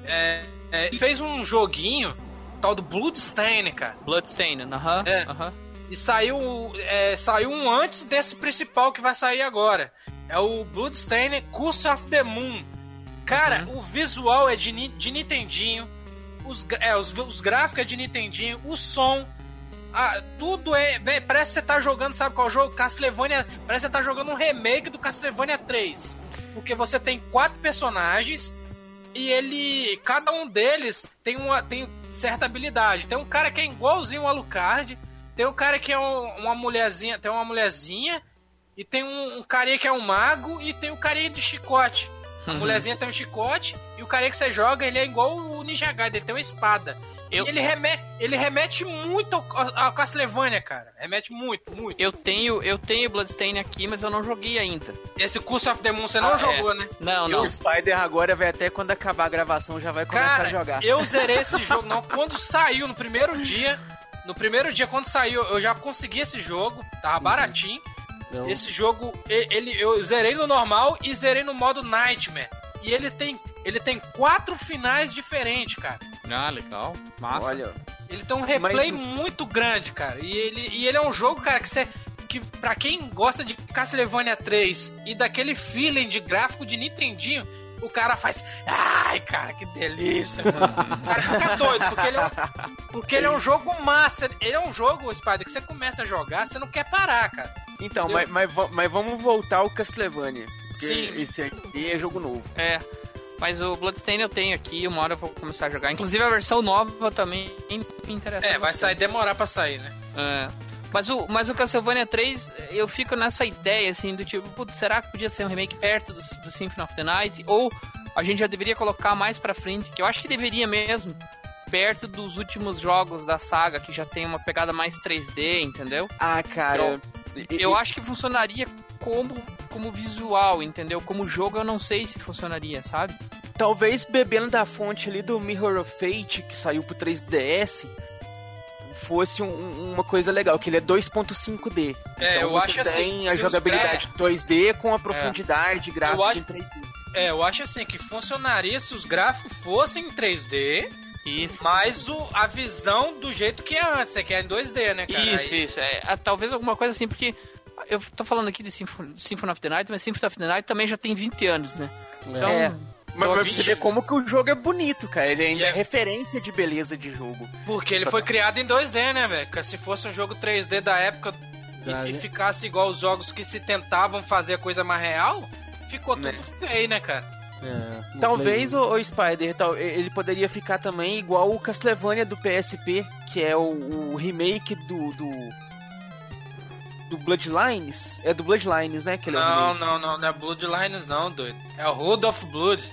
é, é, fez um joguinho tal do Bloodstain, cara. Bloodstained, aham, É. aham. E saiu, é, saiu um antes desse principal que vai sair agora. É o Bloodstain Curse of the Moon. Cara, o visual é de, de Nintendinho. Os, é, os, os gráficos é de Nintendinho. O som. ah, tudo é. véi, parece que você tá jogando, sabe qual jogo? Castlevania. Parece que você tá jogando um remake do Castlevania 3. Porque você tem quatro personagens. E ele. Cada um deles tem uma tem certa habilidade. Tem um cara que é igualzinho o Alucard. Tem um cara que é um- uma mulherzinha. Tem uma mulherzinha. E tem um, um carinha que é um mago. E tem o carinha de chicote. A Uhum. mulherzinha tem um chicote. E o carinha que você joga, ele é igual o Ninja Gaiden. Ele tem uma espada. Eu- E ele remete, ele remete muito ao, ao Castlevania, cara. Remete muito, muito. Eu tenho, eu tenho Bloodstained aqui, mas eu não joguei ainda. Esse Curse of the Moon você não Ah, jogou, é. né? Não, E não. o Spider agora vai até quando acabar a gravação já vai começar Cara, a jogar. eu zerei esse jogo. Não, quando saiu, no primeiro dia. No primeiro dia, quando saiu, eu já consegui esse jogo. Tava baratinho. Não. Esse jogo, e- ele, eu zerei no normal e zerei no modo Nightmare. E ele tem, ele tem quatro finais diferentes, cara. Ah, legal. Massa. Olha, Ele tem um replay Mas- muito grande, cara. E ele, e ele é um jogo, cara, que você. Que pra quem gosta de Castlevania 3 e daquele feeling de gráfico de Nintendinho, o cara faz. Ai, cara, que delícia, mano. O cara fica doido, porque ele, é um, porque ele é um jogo massa. Ele é um jogo, Spider, que você começa a jogar, você não quer parar, cara. então, mas, mas, mas vamos voltar ao Castlevania. Porque Sim. esse aqui é jogo novo. É. Mas o Bloodstained eu tenho aqui, uma hora eu vou começar a jogar. Inclusive a versão nova também me interessa. É, vai sair, demorar pra sair, né? É. Mas o, mas o Castlevania 3, eu fico nessa ideia, assim, do tipo, putz, será que podia ser um remake perto do, do Symphony of the Night? Ou a gente já deveria colocar mais pra frente, que eu acho que deveria mesmo, perto dos últimos jogos da saga, que já tem uma pegada mais 3D, entendeu? Ah, cara. e- Eu acho que funcionaria como, como visual, entendeu? Como jogo eu não sei se funcionaria, sabe? Talvez bebendo da fonte ali do Mirror of Fate, que saiu pro 3DS, fosse um- um- uma coisa legal, que ele é 2.5D. É, então eu você acho assim. tem se a jogabilidade 2D com a profundidade gráfica acho- em 3D. É, eu acho assim que funcionaria se os gráficos fossem em 3D. Isso. Mas o, a visão do jeito que é antes, é que é em 2D, né, cara? Isso, Aí- isso. É, ah, talvez alguma coisa assim, porque eu tô falando aqui de Symphony, Symphony of the Night, mas Symphony of the Night também já tem 20 anos, né? Então, É. Mas, mas você vê como que o jogo é bonito, cara. Ele ainda é é- referência de beleza de jogo. Porque ele foi criado em 2D, né, velho? Se fosse um jogo 3D da época Da- e, e ficasse igual os jogos que se tentavam fazer a coisa mais real, ficou tudo Né. feio, né, cara? É, Talvez o, o Spider, tal, ele poderia ficar também igual o Castlevania do PSP, que é o, o remake do, do. do Bloodlines. É do Bloodlines, né? Que ele é Não, remake. não, não, não é Bloodlines não, doido. É o Road of Blood.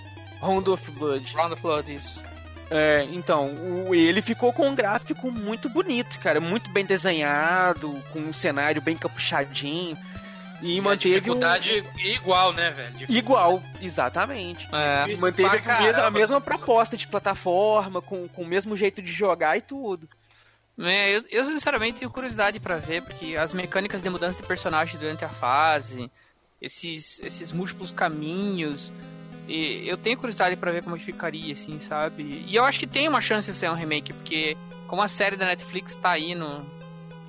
Round of Blood. Round of Blood, isso. É, então, o, ele ficou com um gráfico muito bonito, cara. Muito bem desenhado, com um cenário bem capuchadinho. E, E a manteve o- dificuldade igual, né, velho? Igual, exatamente. É. Manteve a mesma, a mesma proposta de plataforma, com, com o mesmo jeito de jogar e tudo. É, eu, eu sinceramente tenho curiosidade pra ver, porque as mecânicas de mudança de personagem durante a fase, esses, esses múltiplos caminhos, e eu tenho curiosidade pra ver como que ficaria, assim, sabe? E eu acho que tem uma chance de ser um remake, porque como a série da Netflix tá aí no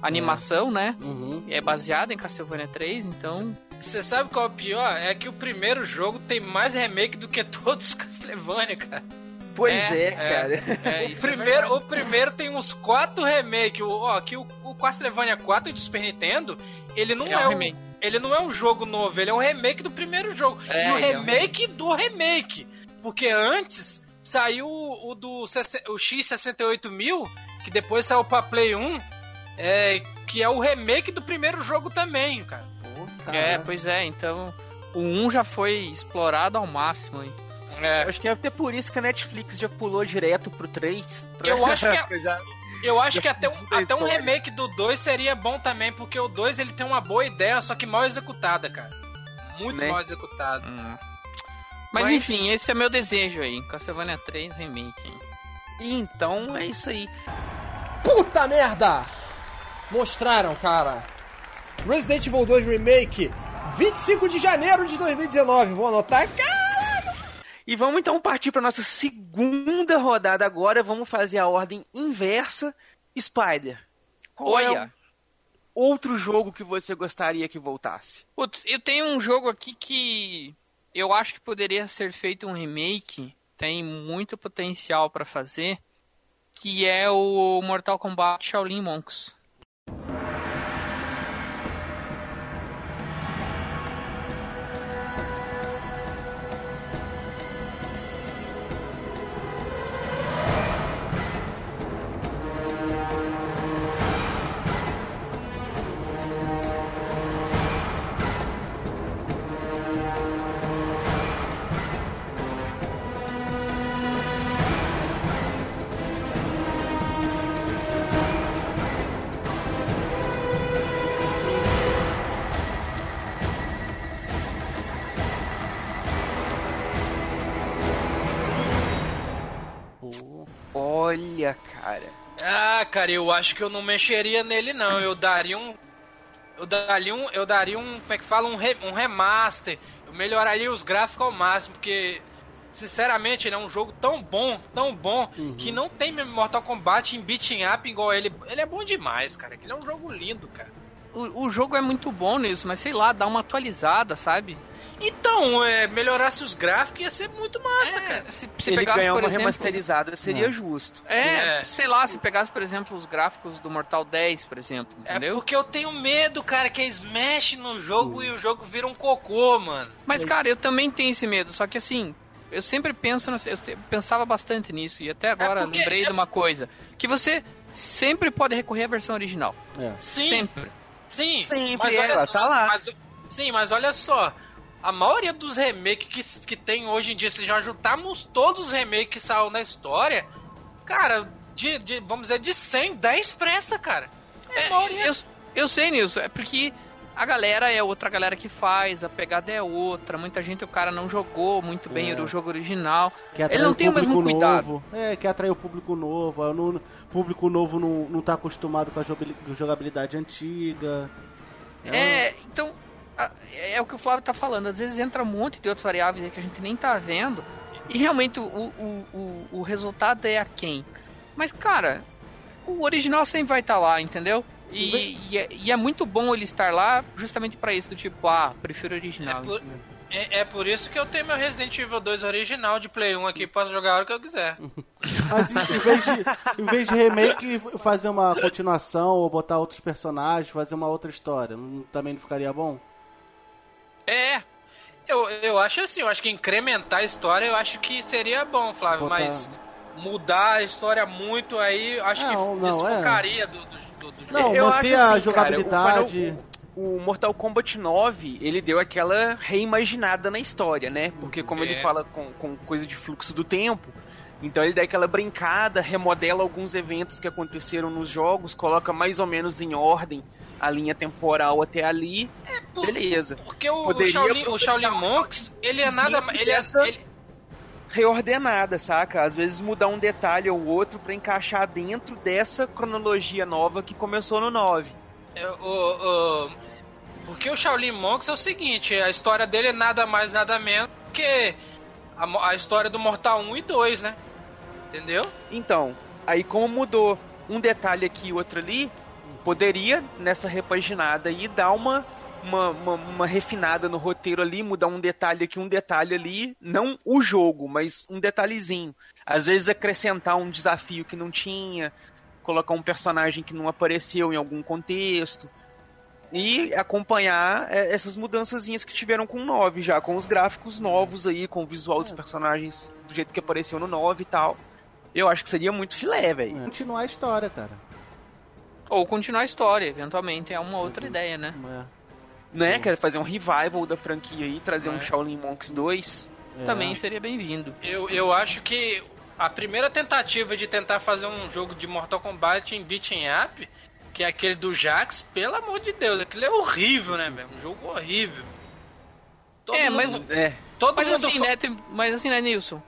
animação, né? Uhum. É baseada em Castlevania 3, então. Você sabe qual é o pior? É que o primeiro jogo tem mais remake do que todos os Castlevania, cara. Pois é, cara. É, O isso é primeiro, verdade. o primeiro tem uns quatro remakes. O, ó, aqui o, o Castlevania 4 de Super Nintendo, ele não Ele é, é um um remake. Ele não é um jogo novo, ele é um remake do primeiro jogo. É, e o ele é um remake do remake. Porque antes saiu o do o X68000, que depois saiu pra Play 1, é, que é o remake do primeiro jogo também, cara. Pô, É, caralho. pois é, então o 1 já foi explorado ao máximo. hein? É, Acho que é até por isso que a Netflix já pulou direto pro 3. pra- Eu acho que é- Eu acho que até um, até um remake do 2 seria bom também, porque o 2 ele tem uma boa ideia, só que mal executada, cara. Muito Né? mal executada. Mas, Mas- enfim, esse é meu desejo aí. Castlevania 3 Remake. Então é isso aí. Puta merda! Mostraram, cara. Resident Evil 2 Remake, 25 de janeiro de 2019. Vou anotar. Caralho! E vamos então partir para nossa segunda rodada agora. Vamos fazer a ordem inversa. Spider, qual é Olha, o outro jogo que você gostaria que voltasse? putz, eu tenho um jogo aqui que eu acho que poderia ser feito um remake. Tem muito potencial pra fazer. Que é o Mortal Kombat Shaolin Monks. Ah, cara, eu acho que eu não mexeria nele não. Eu daria um eu daria um, eu daria um, como é que fala, um, re- um remaster. Eu melhoraria os gráficos ao máximo, porque sinceramente ele é um jogo tão bom, tão bom, que não tem mesmo Mortal Kombat em beating up igual ele. Ele é bom demais, cara. Ele é um jogo lindo, cara. O, o jogo é muito bom nisso, mas sei lá, dá uma atualizada, sabe? Então, é, melhorasse os gráficos ia ser muito massa, cara. É, se, se Ele pegasse, ganhar uma exemplo, remasterizada seria É. justo. É, É. sei lá, se pegasse, por exemplo, os gráficos do Mortal 10, por exemplo, É entendeu? porque eu tenho medo, cara, que é smash no jogo e o jogo vira um cocô, mano. Mas, cara, eu também tenho esse medo, só que assim, eu sempre penso, eu pensava bastante nisso, e até agora porque- lembrei é- de uma coisa, que você sempre pode recorrer à versão original. É. Sim, Sempre. Sim, Sempre mas ela olha, tá lá. mas- sim, mas olha só. A maioria dos remakes que, que tem hoje em dia, se já juntarmos todos os remakes que saíram na história, cara, de, de- vamos dizer, de 100, 10 presta, cara. É, a maioria. eu, eu sei nisso, é porque a galera é outra galera que faz, a pegada é outra, muita gente o cara não jogou muito bem É. o jogo original. Ele não o tem o mesmo público cuidado. Novo. É, quer atrair o público novo. O público novo não, não tá acostumado com a jogabil- jogabilidade antiga. É, então, a- é o que o Flávio tá falando. Às vezes entra um monte de outras variáveis aí que a gente nem tá vendo. E realmente o, o, o, o resultado é a quem. Mas, cara, o original sempre vai estar lá, entendeu? E, e, é, e é muito bom ele estar lá justamente pra isso, do tipo, ah, prefiro o original. É por- É, é por isso que eu tenho meu Resident Evil 2 original de Play 1 aqui, posso jogar a hora que eu quiser. Mas em vez, de, em vez de remake, fazer uma continuação ou botar outros personagens, fazer uma outra história, não- também não ficaria bom? É. Eu, eu acho assim, eu acho que incrementar a história eu acho que seria bom, Flávio, Botar- mas mudar a história muito aí, eu acho Não, que não, desfocaria do, do, do, do Não, jogo. Eu manter acho a assim, jogabilidade. cara, o, o Mortal Kombat 9, ele deu aquela reimaginada na história, né? Porque como É. ele fala com, com coisa de fluxo do tempo, então ele dá aquela brincada, remodela alguns eventos que aconteceram nos jogos, coloca mais ou menos em ordem a linha temporal até ali. por- beleza. Porque o, o Poderia Shaolin, o Shaolin Monks, ele é nada mais. Ele é, ele- Reordenada, saca? Às vezes mudar um detalhe ou outro pra encaixar dentro dessa cronologia nova que começou no 9. é, o, porque o Shaolin Monks é o seguinte, a história dele é nada mais, nada menos que a, a história do Mortal 1 e 2, né? Entendeu? Então, aí como mudou um detalhe aqui e outro ali, poderia, nessa repaginada aí, dar uma uma, uma, uma refinada no roteiro ali, mudar um detalhe aqui, um detalhe ali, não o jogo, mas um detalhezinho. Às vezes acrescentar um desafio que não tinha, colocar um personagem que não apareceu em algum contexto. E acompanhar é, essas mudançazinhas que tiveram com o 9 já, com os gráficos novos aí, com o visual dos personagens do jeito que apareceu no 9 e tal. Eu acho que seria muito filé, velho. Continuar a história, cara. Ou continuar a história, eventualmente, é uma outra ideia, né? É. Né? Quer fazer um revival da franquia aí, trazer um É. Shaolin Monks 2. É. Também seria bem-vindo. Eu, eu acho que a primeira tentativa de tentar fazer um jogo de Mortal Kombat em beat'em up, que é aquele do Jax, pelo amor de Deus, aquilo é horrível, né, velho? Um jogo horrível. Todo É, mundo- mas- É. todo Mas mundo assim, né, tem- mas assim, né, Nilson?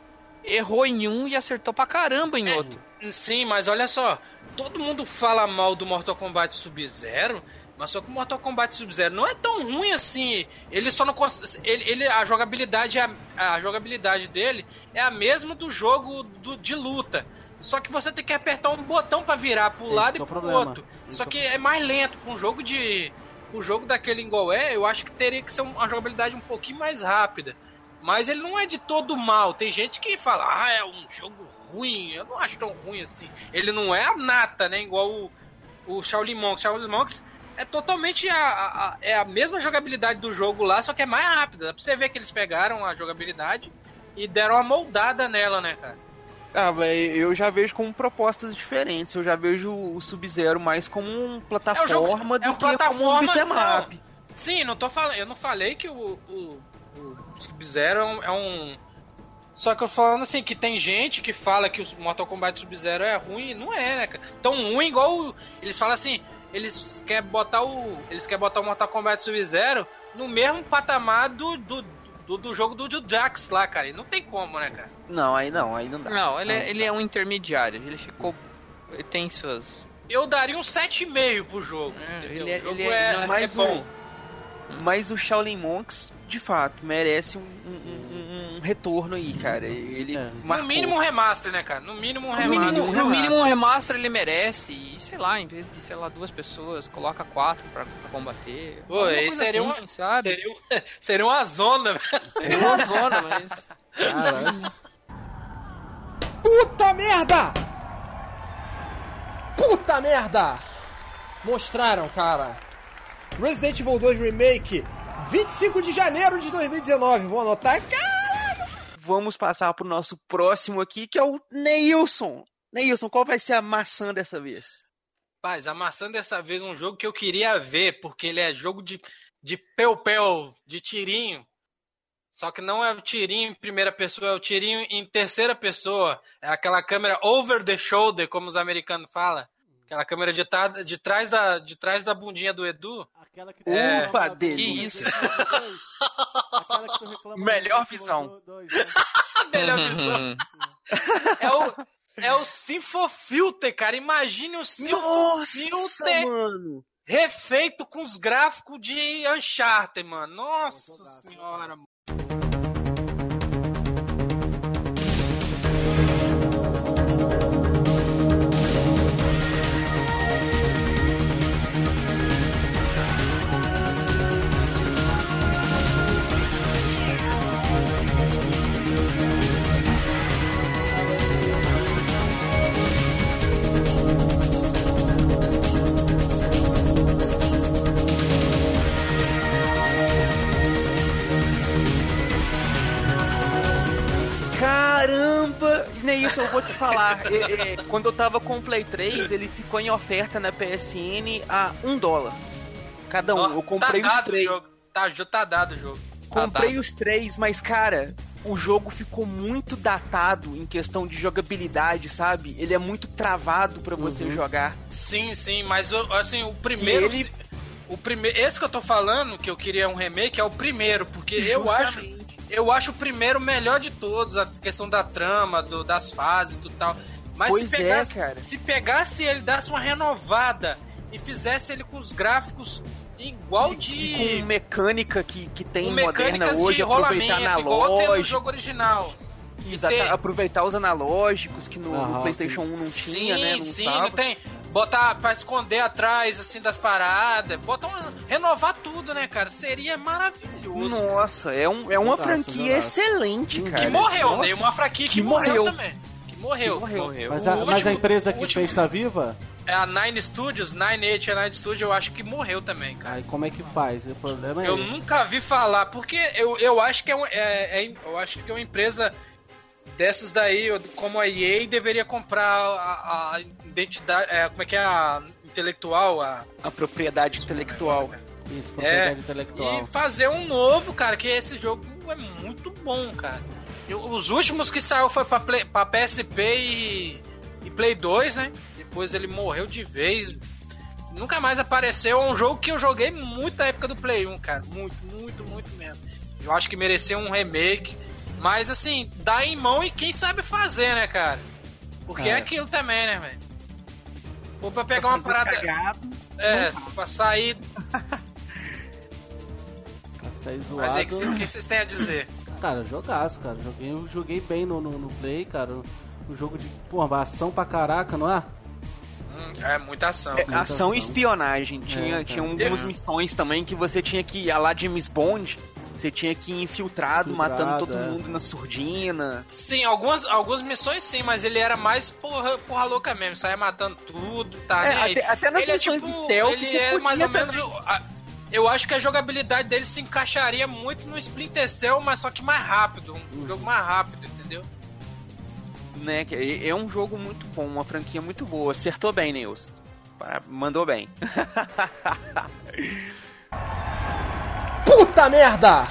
Errou em um e acertou pra caramba em É, outro. Sim, mas olha só, todo mundo fala mal do Mortal Kombat Sub-Zero, mas só que o Mortal Kombat Sub-Zero não é tão ruim assim. Ele só não cons- ele, ele a jogabilidade é a, a jogabilidade dele é a mesma do jogo do, de luta. Só que você tem que apertar um botão pra virar pro Esse lado e é o pro problema. outro. Esse Só que que é mais lento com um jogo de o jogo daquele igual é, eu acho que teria que ser uma jogabilidade um pouquinho mais rápida. Mas ele não é de todo mal. Tem gente que fala, ah, é um jogo ruim. Eu não acho tão ruim assim. Ele não é a nata, né? Igual o, o Shaolin Monks. Shaolin Monks é totalmente a, a- é a mesma jogabilidade do jogo lá, só que é mais rápida. Dá pra você ver que eles pegaram a jogabilidade e deram uma moldada nela, né, cara? Ah, velho, eu já vejo como propostas diferentes. Eu já vejo o Sub-Zero mais como um plataforma jogo- do é um que como um plataforma, beat'em up. Sim, não tô falando. Eu não falei que o, o, o Sub-Zero é um, é um- Só que eu falando assim, que tem gente que fala que o Mortal Kombat Sub-Zero é ruim, não é, né, cara? Tão ruim igual. o- Eles falam assim, eles querem botar o. Eles querem botar o Mortal Kombat Sub-Zero no mesmo patamar do, do, do, do jogo do, do Jax lá, cara. E não tem como, né, cara? Não, aí não, aí não dá. Não, ele, é, ele é um intermediário. Ele ficou. Ele tem suas. Eu daria um 7,5 pro jogo. É, ele é- o jogo ele é- é, não é mais é bom. Mas o Shaolin Monks, de fato, merece um, um- um- um retorno aí, cara. Ele É. No mínimo um remaster, né, cara? No mínimo um No remaster. mínimo, um no remaster. mínimo um remaster ele merece. E sei lá, em vez de, sei lá, duas pessoas, coloca quatro pra, pra combater. Pô, aí seria assim, uma- sabe? Seria, um- seria uma zona, velho. É uma zona, mas. Caralho. Puta merda! Puta merda! Mostraram, cara. Resident Evil 2 Remake, 25 de janeiro de 2019. Vou anotar. Caralho! Vamos passar pro nosso próximo aqui, que é o Neilson. Neilson, qual vai ser a maçã dessa vez? Paz, amassando dessa vez um jogo que eu queria ver, porque ele é jogo de, de peu-peu, de tirinho. Só que não é o tirinho em primeira pessoa, é o tirinho em terceira pessoa. É aquela câmera over the shoulder, como os americanos falam. Aquela câmera de, ta- de, trás, da, de trás da bundinha do Edu. Aquela que É. reclama Opa, delícia. Do Melhor visão. 2, né? Melhor visão. É o, é o Sinfofilter, cara. Imagine o Sinfofilter mano. refeito com os gráficos de Uncharted, mano. Nossa senhora, mano. Caramba! Neilson, eu vou te falar. é, é, quando eu tava com o Play 3, ele ficou em oferta na PSN a um dólar. Cada um. Eu comprei tá os dado o três. jogo. Tá, já tá dado o jogo. Comprei dado. os três, mas cara, o jogo ficou muito datado em questão de jogabilidade, sabe? Ele é muito travado pra você Uhum. jogar. Sim, sim, mas assim, o primeiro. Ele- O primeiro. Esse que eu tô falando, que eu queria um remake, é o primeiro, porque eu acho. Eu acho o primeiro o melhor de todos, a questão da trama, do, das fases e tudo tal. Mas Pois se é, pegasse, cara. se pegasse ele, desse uma renovada e fizesse ele com os gráficos igual E de. com mecânica que, que tem com moderna mecânicas hoje, de aproveitar rolamento, igual no analógico. jogo original. Exata- ter- aproveitar os analógicos que no, no Aham, PlayStation 1 não tinha, sim, né? Não sim, não tem. Botar pra esconder atrás, assim, das paradas. Botar uma, renovar tudo, né, cara? Seria maravilhoso. Nossa, é, um, é uma franquia excelente, cara. que morreu, Nossa, né? Uma franquia que, que morreu, morreu. também. Que morreu. Que morreu. Mas a, mas a último- empresa que último- fez tá viva? É a Nine Studios, Nine Eight Nine Studios, eu acho que morreu também, cara. Aí como é que faz? O problema é Eu esse. nunca vi falar, porque eu, eu acho que é, um- é- é- eu acho que é uma empresa dessas daí, como a EA, deveria comprar a, a identidade, é, como é que é a intelectual, a, A propriedade intelectual. Isso, propriedade É, intelectual. e fazer um novo, cara, que esse jogo é muito bom, cara. Os últimos que saiu foi pra, Play, pra PSP e, e Play 2, né? Depois ele morreu de vez. Nunca mais apareceu. É um jogo que eu joguei muito na época do Play 1, cara. Muito, muito, muito mesmo. Eu acho que mereceu um remake. Mas assim, dá em mão e quem sabe fazer, né, cara? Porque é, É. aquilo também, né, velho? Ou pra pegar uma parada. Cagado. É, pra sair. Pra sair Mas aí, o que zoado. vocês têm a dizer? Cara, jogaço, cara. Joguei, eu joguei bem no, no, no Play, cara. Um jogo de, pô, ação pra caraca, não é? Hum, é muita ação. É, Muita ação e ação. espionagem. Tinha, É, tinha algumas missões também que você tinha que ir a lá James Bond. Você tinha que ir infiltrado, matando todo é. mundo na surdina. Sim, algumas, algumas missões sim, mas ele era mais porra, porra louca mesmo, saia matando tudo, tá? É, até- até nas ele é missões tipo, de stealth ele você é podia mais ou também. menos. a- Eu acho que a jogabilidade dele se encaixaria muito no Splinter Cell, mas só que mais rápido. Um Uhum. jogo mais rápido, entendeu? Né? É é um jogo muito bom, uma franquia muito boa. Acertou bem, Nilson. Mandou bem. Puta merda!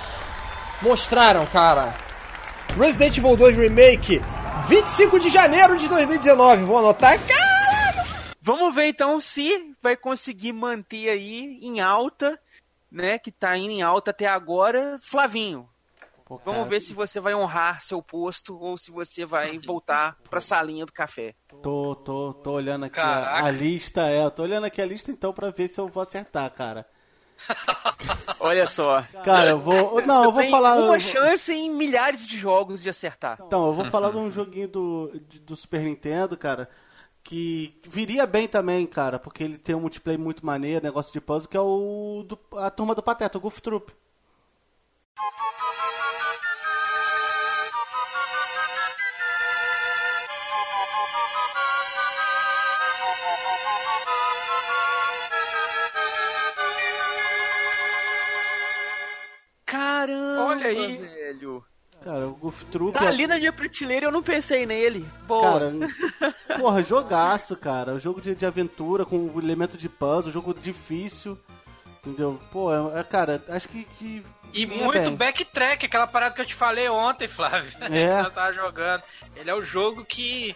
Mostraram, cara. Resident Evil 2 Remake, 25 de janeiro de 2019. Vou anotar. Caralho! Vamos ver então se vai conseguir manter aí em alta, né? Que tá indo em alta até agora. Flavinho, Pô, vamos ver se você vai honrar seu posto ou se você vai voltar pra salinha do café. Tô, tô, tô olhando aqui a, a lista, é. Tô olhando aqui a lista então pra ver se eu vou acertar, cara. Olha só. Cara, eu vou. Não, eu vou Tem falar. uma chance em milhares de jogos de acertar. Então, eu vou falar de um joguinho do, de- do Super Nintendo, cara, que viria bem também, cara, porque ele tem um multiplayer muito maneiro, negócio de puzzle, que é o do- a turma do Pateta, o Goof Troop. Caramba, Olha aí. velho. Cara, o Goof Troop. Tá é- ali na minha prateleira eu não pensei nele. Boa. Cara, porra, jogaço, cara. Um jogo de, de aventura com um elemento de puzzle, jogo difícil. Entendeu? Pô, é, é, cara, acho que. que E muito bem. backtrack, aquela parada que eu te falei ontem, Flávio. É. eu tava jogando. Ele é o jogo que.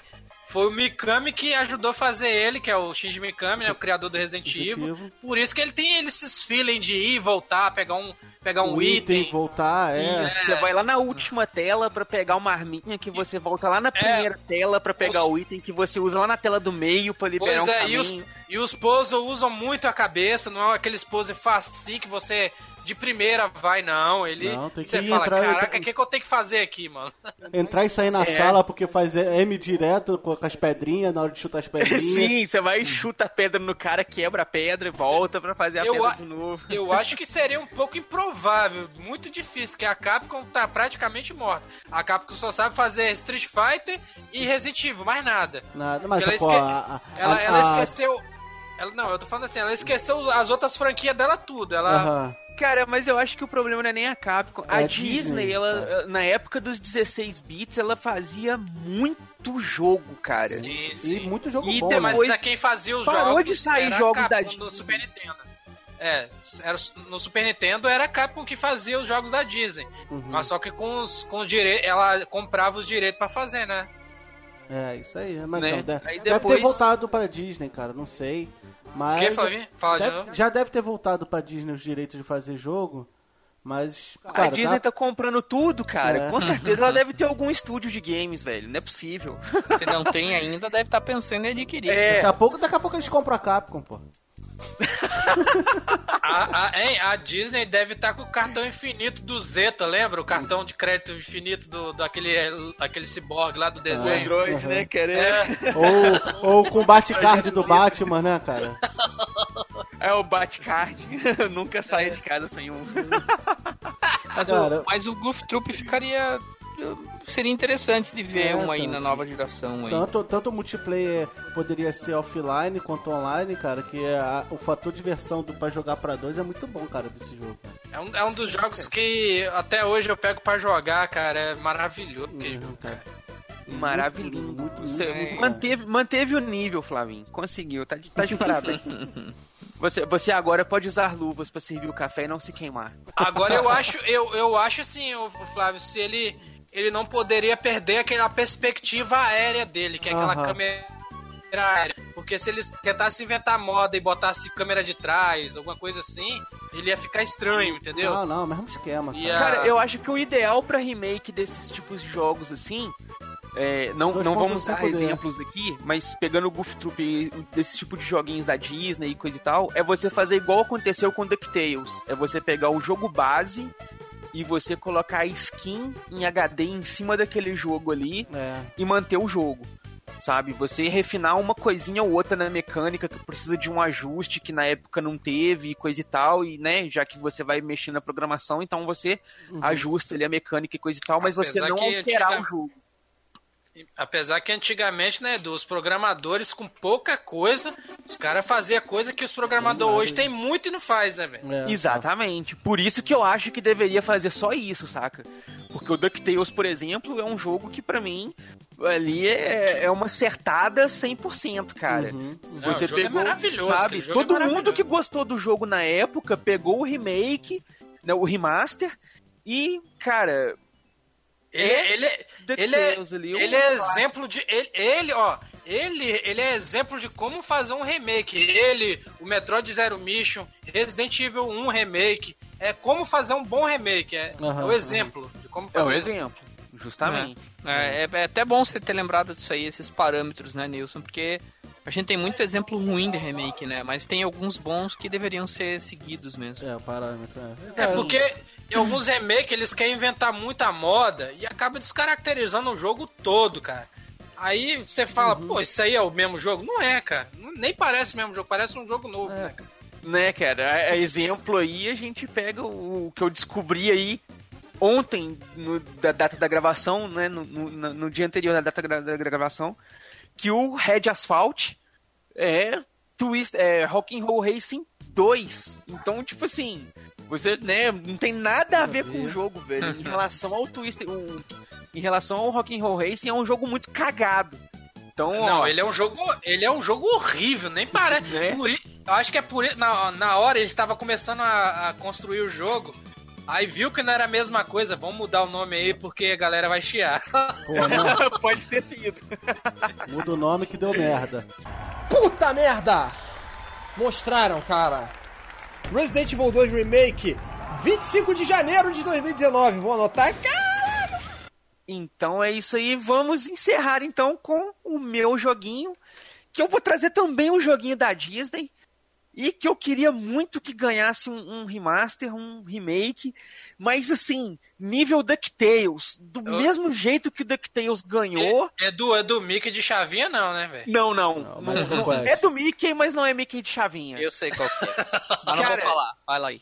Foi o Mikami que ajudou a fazer ele, que é o Shinji Mikami, né, o criador do Resident Evil. Por isso que ele tem esses feeling de ir, voltar, pegar um, pegar um, Um item. voltar, é. Você vai lá na última tela pra pegar uma arminha que você volta lá na primeira tela pra pegar É. Os- o item que você usa lá na tela do meio pra liberar Pois um é, e caminho. os, e os puzzles usam muito a cabeça, não é aqueles puzzles faci que você de primeira vai, não. Ele. Não, tem que você fala, entrar- caraca, o que, que eu tenho que fazer aqui, mano? Entrar e sair na sala porque faz M direto com as pedrinhas na hora de chutar as pedrinhas. Sim, você vai e chuta a pedra no cara, quebra a pedra e volta pra fazer a Eu pedra a- de novo. Eu acho que seria um pouco improvável, muito difícil, que a Capcom tá praticamente morta. A Capcom só sabe fazer Street Fighter e Resident Evil, mais nada. Nada, mas Ela pô, esque- a, a- Ela, a- ela a- esqueceu. Ela, não, eu tô falando assim, ela esqueceu as outras franquias dela tudo. Ela. Aham. Cara, mas eu acho que o problema não é nem a Capcom. É a Disney, Disney, ela, na época dos 16 bits, ela fazia muito jogo, cara. Sim, E sim. muito jogo E bom, depois- né? Mas pra quem fazia os parou jogos. de sair era a jogos da Capcom no Disney. Super Nintendo. É, era, no Super Nintendo era a Capcom que fazia os jogos da Disney. Uhum. Mas só que com os, com os direitos. Ela comprava os direitos pra fazer, né? É, isso aí. Mas Né? não, deve, Aí deve depois- ter voltado pra Disney, cara, não sei. Mas O que, Flavinho? Fala de deve- novo. já deve ter voltado pra Disney os direitos de fazer jogo, mas, a cara, Disney tá comprando tudo, cara. É. Com certeza ela deve ter algum estúdio de games, velho. Não é possível. Se não tem ainda, deve estar pensando em adquirir. É. daqui, a pouco, daqui a pouco eles compram a Capcom, pô. A, a, hein, a Disney deve estar com o cartão infinito do Zeta, lembra? O cartão de crédito infinito do, daquele aquele ciborgue lá do desenho. Android, né, querer. É, Ou, ou com o Batcard do Batman, né, cara? É o Batcard. Nunca saí de casa sem um. Mas, Cara, o, mas o Goof Troop ficaria. Seria interessante de ver É, um aí cara. na nova geração aí. Tanto, tanto o multiplayer poderia ser offline quanto online, cara, que a- o fator de diversão do, pra jogar pra dois é muito bom, cara, desse jogo. é, um, é um dos jogos que até hoje eu pego pra jogar, cara. É maravilhoso. aquele Uhum, jogo, cara. Maravilhoso. Muito, Você é. manteve, manteve o nível, Flavinho. Conseguiu. Tá de, tá de parabéns. Você, você agora pode usar luvas pra servir o café e não se queimar. Agora eu acho, eu, eu acho assim, o Flávio, se ele ele não poderia perder aquela perspectiva aérea dele, que é aquela Aham. câmera aérea. Porque se eles tentassem inventar moda e botasse câmera de trás, alguma coisa assim, ele ia ficar estranho, entendeu? Não, não, mesmo esquema, E cara. a- Cara, eu acho que o ideal pra remake desses tipos de jogos assim. é, não, não 2.5 vamos dar exemplos aqui, mas pegando o Goof Troop e desse tipo de joguinhos da Disney e coisa e tal, é você fazer igual aconteceu com DuckTales. É você pegar o jogo base e você colocar a skin em HD em cima daquele jogo ali É. e manter o jogo. Sabe? Você refinar uma coisinha ou outra na mecânica que precisa de um ajuste que na época não teve e coisa e tal, e né, já que você vai mexer na programação, então você ajusta ali a mecânica e coisa e tal, mas você Apesar não que alterar antiga- o jogo. Apesar que antigamente, né, dos programadores com pouca coisa, os caras faziam coisa que os programadores hoje tem muito e não faz, né, velho? É, Exatamente. Por isso que eu acho que deveria fazer só isso, saca? Porque o DuckTales, por exemplo, é um jogo que pra mim ali é, é uma acertada 100%, cara. Uhum. Não, Você o jogo é pegou, maravilhoso, sabe? é Todo mundo que gostou do jogo na época pegou o remake, né, o remaster e, cara, Ele, É ele, ele é, ali. um ele é clássico. exemplo de. Ele, ele, ó. Ele, ele é exemplo de como fazer um remake. Ele, o Metroid Zero Mission, Resident Evil 1 Remake. É como fazer um bom remake. É, Aham, é o exemplo de como É fazer. um exemplo, justamente. É, é- é até bom você ter lembrado disso aí, esses parâmetros, né, Nilson? Porque a gente tem muito exemplo ruim de remake, né? Mas tem alguns bons que deveriam ser seguidos mesmo. É, o parâmetro. É, É porque em alguns remakes eles querem inventar muita moda e acaba descaracterizando o jogo todo, cara. Aí você fala, Uhum. pô, isso aí é o mesmo jogo? Não é, cara. Nem parece o mesmo jogo, parece um jogo novo, É. né, cara? Né, cara? A, a exemplo aí, a gente pega o, que eu descobri aí ontem, no, da data da gravação, né? No, no- no dia anterior da data gra- da gravação, que o Red Asphalt é Twist, é Rock'n'Roll Racing 2. Então, tipo assim, você, né, não tem nada a ver com o jogo, velho. Em relação ao Twister, o- em relação ao Rock'n'Roll Racing, é um jogo muito cagado. Então, Não, ó, ele é um jogo, ele é um jogo horrível, nem parece. Né? Por i- eu acho que é por na, na hora ele estava começando a, a construir o jogo. Aí viu que não era a mesma coisa, vamos mudar o nome aí porque a galera vai chiar. Pô, pode ter sido. muda o nome que deu merda. Puta merda! Mostraram, cara. Resident Evil 2 Remake, 25 de janeiro de 2019. Vou anotar. Caralho! Então é isso aí. Vamos encerrar então com o meu joguinho. Que eu vou trazer também um joguinho da Disney. E que eu queria muito que ganhasse um, um remaster, um remake. Mas assim, nível DuckTales. Do Eu- mesmo jeito que o DuckTales ganhou. É, é do, é do Mickey de chavinha, não, né, velho? Não, não. Não, não- não- é do Mickey, mas não é Mickey de chavinha. Eu sei qual que é. Mas não vou falar. Vai lá aí.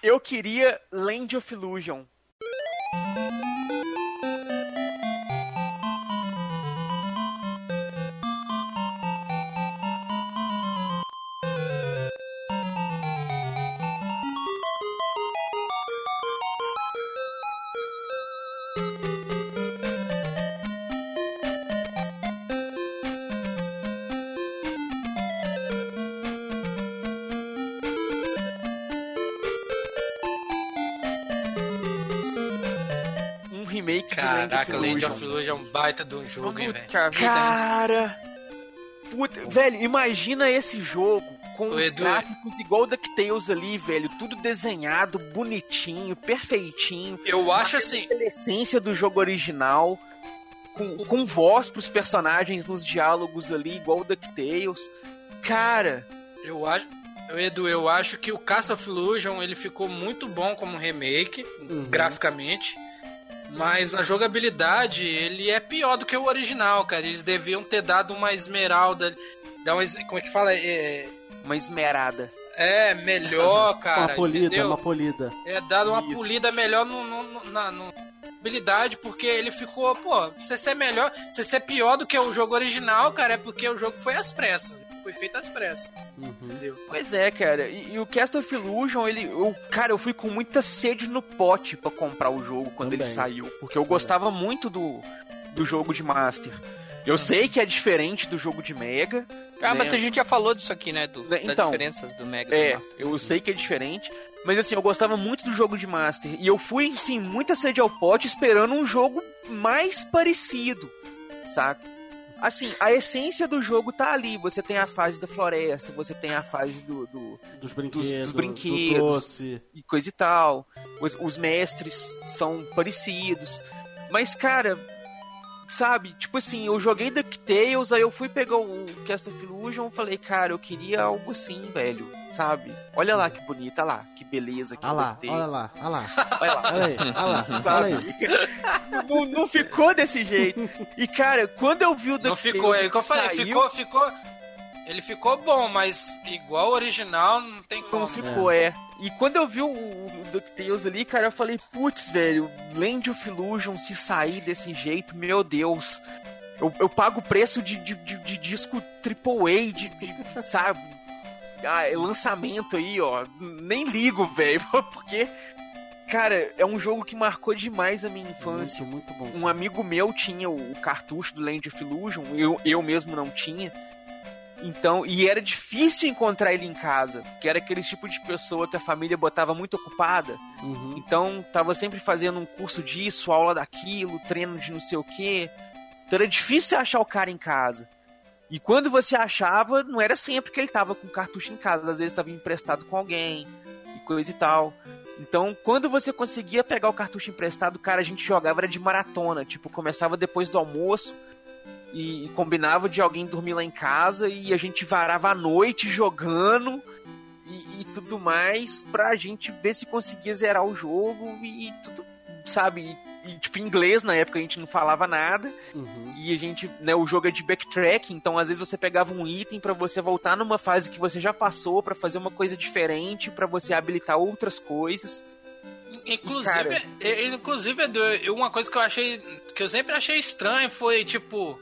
Eu queria Land of Illusion. Remake Caraca, Land Land of of Illusion. É um baita de um jogo, hein, velho? Vida. Cara! Puta, velho, imagina esse jogo com O os Edu- gráficos igual o DuckTales ali, velho. Tudo desenhado, bonitinho, perfeitinho. Eu acho assim, A essência do jogo original. Com, com voz pros personagens nos diálogos ali, igual o DuckTales. Cara, eu acho, Edu, eu acho que o Castle of Illusion ele ficou muito bom como remake, Uhum. graficamente. Mas na jogabilidade ele é pior do que o original, cara. Eles deviam ter dado uma esmeralda. Dar uma, como é que fala? É, Uma esmerada. é melhor, cara. uma polida, entendeu? uma polida. É dado uma Isso. polida melhor no, no, no- na no habilidade, porque ele ficou, pô, se ser melhor, se ser pior do que o jogo original, cara, é porque o jogo foi às pressas. Foi feito às pressas. Uhum. Entendeu? Pois é, cara. E, e o Cast of Illusion, ele. Eu, cara, eu fui com muita sede no pote pra comprar o jogo quando Também. ele saiu. Porque eu gostava muito do, do jogo de Master. Eu sei que é diferente do jogo de Mega. Ah, mas né? a gente já falou disso aqui, né? Do, Né, das então, diferenças do Mega É, do eu sei que é diferente. Mas assim, eu gostava muito do jogo de Master. E eu fui, sim, muita sede ao pote esperando um jogo mais parecido, saca? Assim, a essência do jogo tá ali. Você tem a fase da floresta, você tem a fase do, do, Dos brinquedos, dos do brinquedos. doce. e coisa e tal. Os, os mestres são parecidos. Mas, cara, sabe? Tipo assim, eu joguei DuckTales, aí eu fui pegar o Cast of Illusion e falei, cara, eu queria algo assim, velho. Sabe? Olha lá que bonita, olha lá, que beleza que Olha lá, olha lá, olha lá. Olha lá. Olha aí, olha lá, olha Sabe? isso. não, não ficou desse jeito. E, cara, quando eu vi o Não DuckTales ficou, é que eu falei, saiu, ficou, ficou. Ele ficou bom, mas igual o original não tem como. Não ficou, é. E quando eu vi o, o DuckTales ali, cara, eu falei, putz, velho, Land of Illusion se sair desse jeito, meu Deus. Eu, eu pago o preço de, de, de, de disco AAA, de, de sabe? Ah, é lançamento aí, ó. Nem ligo, velho, porque, cara, é um jogo que marcou demais a minha infância. Muito, muito bom. Um amigo meu tinha o, o cartucho do Land of Illusion, eu, eu mesmo não tinha. Então, e era difícil encontrar ele em casa, que era aquele tipo de pessoa que a família botava muito ocupada. Uhum. Então, tava sempre fazendo um curso disso, aula daquilo, treino de não sei o quê. Então era difícil achar o cara em casa. E quando você achava, não era sempre que ele tava com cartucho em casa, às vezes estava emprestado com alguém e coisa e tal. Então, quando você conseguia pegar o cartucho emprestado, cara, a gente jogava era de maratona, tipo, começava depois do almoço e combinava de alguém dormir lá em casa e a gente varava a noite jogando e, e tudo mais pra gente ver se conseguia zerar o jogo e tudo, sabe? E, tipo, em inglês na época a gente não falava nada Uhum. e a gente, né, o jogo é de backtrack, então às vezes você pegava um item pra você voltar numa fase que você já passou pra fazer uma coisa diferente, pra você habilitar outras coisas. Inclusive, Cara. é- inclusive Edu, uma coisa que eu achei. que eu sempre achei estranho foi, tipo.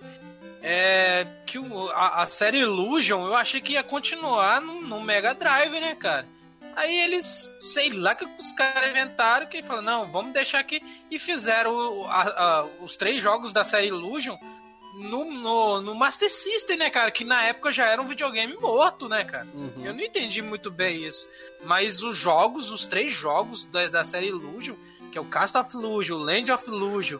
É. Que o- a, a série Illusion eu achei que ia continuar no, no Mega Drive, né, cara? Aí eles, sei lá que os caras inventaram que falaram, não, vamos deixar aqui. E fizeram o- a- a- os três jogos da série Illusion no, no, no Master System, né, cara? Que na época já era um videogame morto, né, cara? Uhum. Eu não entendi muito bem isso. Mas os jogos, os três jogos da, da série Illusion, que é o Cast of Illusion, Land of Illusion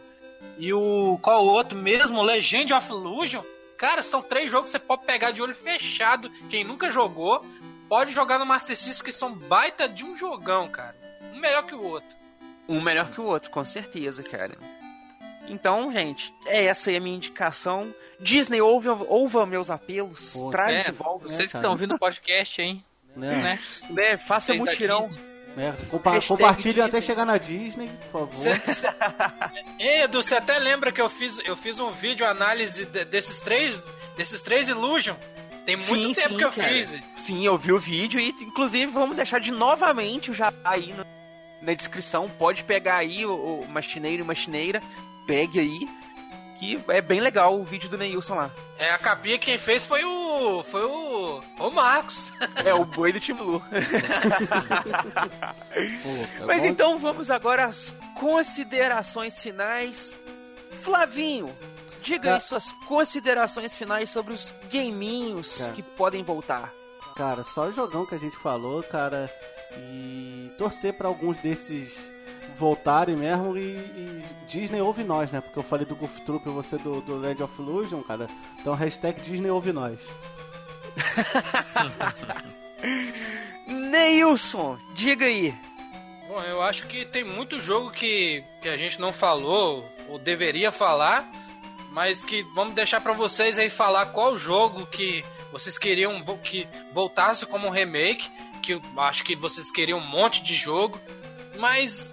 e o. Qual o outro mesmo? Legend of Illusion. Cara, são três jogos que você pode pegar de olho fechado. Quem nunca jogou, pode jogar no Master System, que são baita de um jogão, cara. Um melhor que o outro. Um melhor que o outro, com certeza, cara. Então, gente, é essa aí a minha indicação. Disney, ouve, ouva meus apelos, Pô, traz é, de volta, Vocês que cara. estão ouvindo o podcast, hein? Né? Né? né? Faça Vocês mutirão. Né? Compa Hashtag compartilhem até chegar na Disney, por favor. Cê- cê- Edu, você até lembra que eu fiz, eu fiz um vídeo análise de- desses três. Desses três Illusion? Tem muito Sim, tempo sim, que eu cara. fiz. Sim, eu vi o vídeo e, inclusive, vamos deixar de novamente o já aí no- na descrição. Pode pegar aí o, o machineiro e machineira, pegue aí, que é bem legal o vídeo do Neilson lá. É, a capinha quem fez foi o. Foi o. O Marcos. É o boi do Tim Blue. Tá Mas então vamos agora às considerações finais. Flavinho, diga aí suas considerações finais sobre os gaminhos Tá. que podem voltar. Cara, só o jogão que a gente falou, cara. E torcer pra alguns desses voltarem mesmo. E, e Disney ouve nós, né? Porque eu falei do Goof Troop e você do, do Land of Illusion, cara. Então hashtag Disney ouve nós. Neilson, diga aí. Bom, eu acho que tem muito jogo que, que a gente não falou, ou deveria falar, mas que vamos deixar pra vocês aí falar qual jogo que vocês queriam que voltasse como um remake, que eu acho que vocês queriam um monte de jogo, mas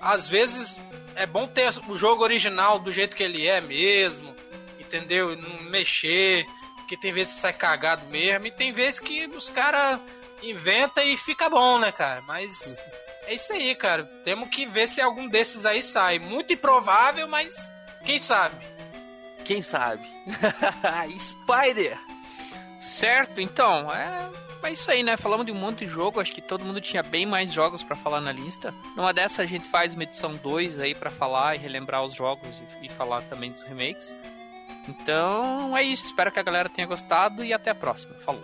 às vezes é bom ter o jogo original do jeito que ele é mesmo, entendeu? Não mexer, porque tem vezes que sai cagado mesmo, e tem vezes que os caras inventam e fica bom, né, cara? Mas é isso aí, cara. Temos que ver se algum desses aí sai. Muito improvável, mas quem sabe? Quem sabe? Spider! Certo, então, é, é isso aí, né? Falamos de um monte de jogo, acho que todo mundo tinha bem mais jogos pra falar na lista. Numa dessa a gente faz uma edição 2 aí pra falar e relembrar os jogos e, e falar também dos remakes. Então é isso, espero que a galera tenha gostado e até a próxima. Falou.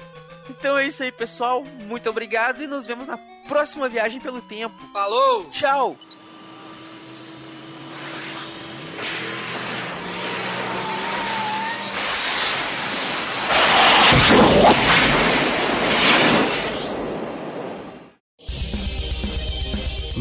Então é isso aí, pessoal. Muito obrigado e nos vemos na próxima viagem pelo tempo. Falou! Tchau!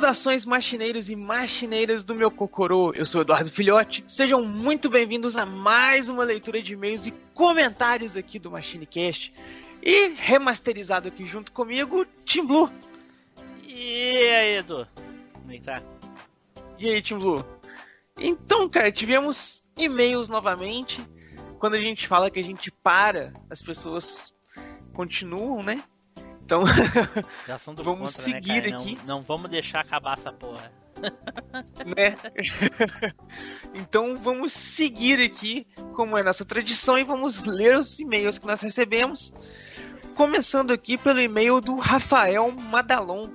Saudações machineiros e machineiras do meu Cocorô. Eu sou Eduardo Filhote. Sejam muito bem-vindos a mais uma leitura de e-mails e comentários aqui do MachineCast. E remasterizado aqui junto comigo, Tim Blue. E aí, Edu? Como é que tá? E aí, Tim Blue? Então, cara, tivemos e-mails novamente. Quando a gente fala que a gente para, as pessoas continuam, né? Então, Vamos contra, né, seguir cara? aqui. Não, não vamos deixar acabar essa porra. né? então vamos seguir aqui, como é nossa tradição, e vamos ler os e-mails que nós recebemos. Começando aqui pelo e-mail do Rafael Madalon,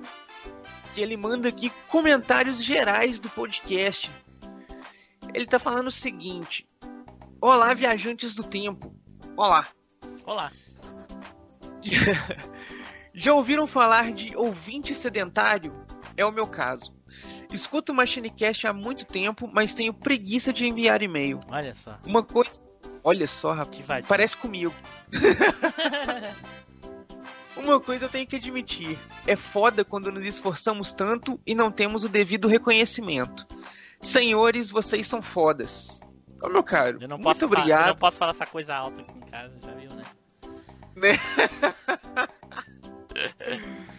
que ele manda aqui comentários gerais do podcast. Ele tá falando o seguinte: Olá, viajantes do tempo. Olá. Olá. Já ouviram falar de ouvinte sedentário? É o meu caso. Escuto o MachineCast há muito tempo, mas tenho preguiça de enviar e-mail. Olha só. Uma coisa. Olha só, rapaz. Parece comigo. Uma coisa eu tenho que admitir: é foda quando nos esforçamos tanto e não temos o devido reconhecimento. Senhores, vocês são fodas. Ô meu caro, Eu não muito posso falar, eu obrigado. não posso falar essa coisa alta aqui em casa, já viu, né?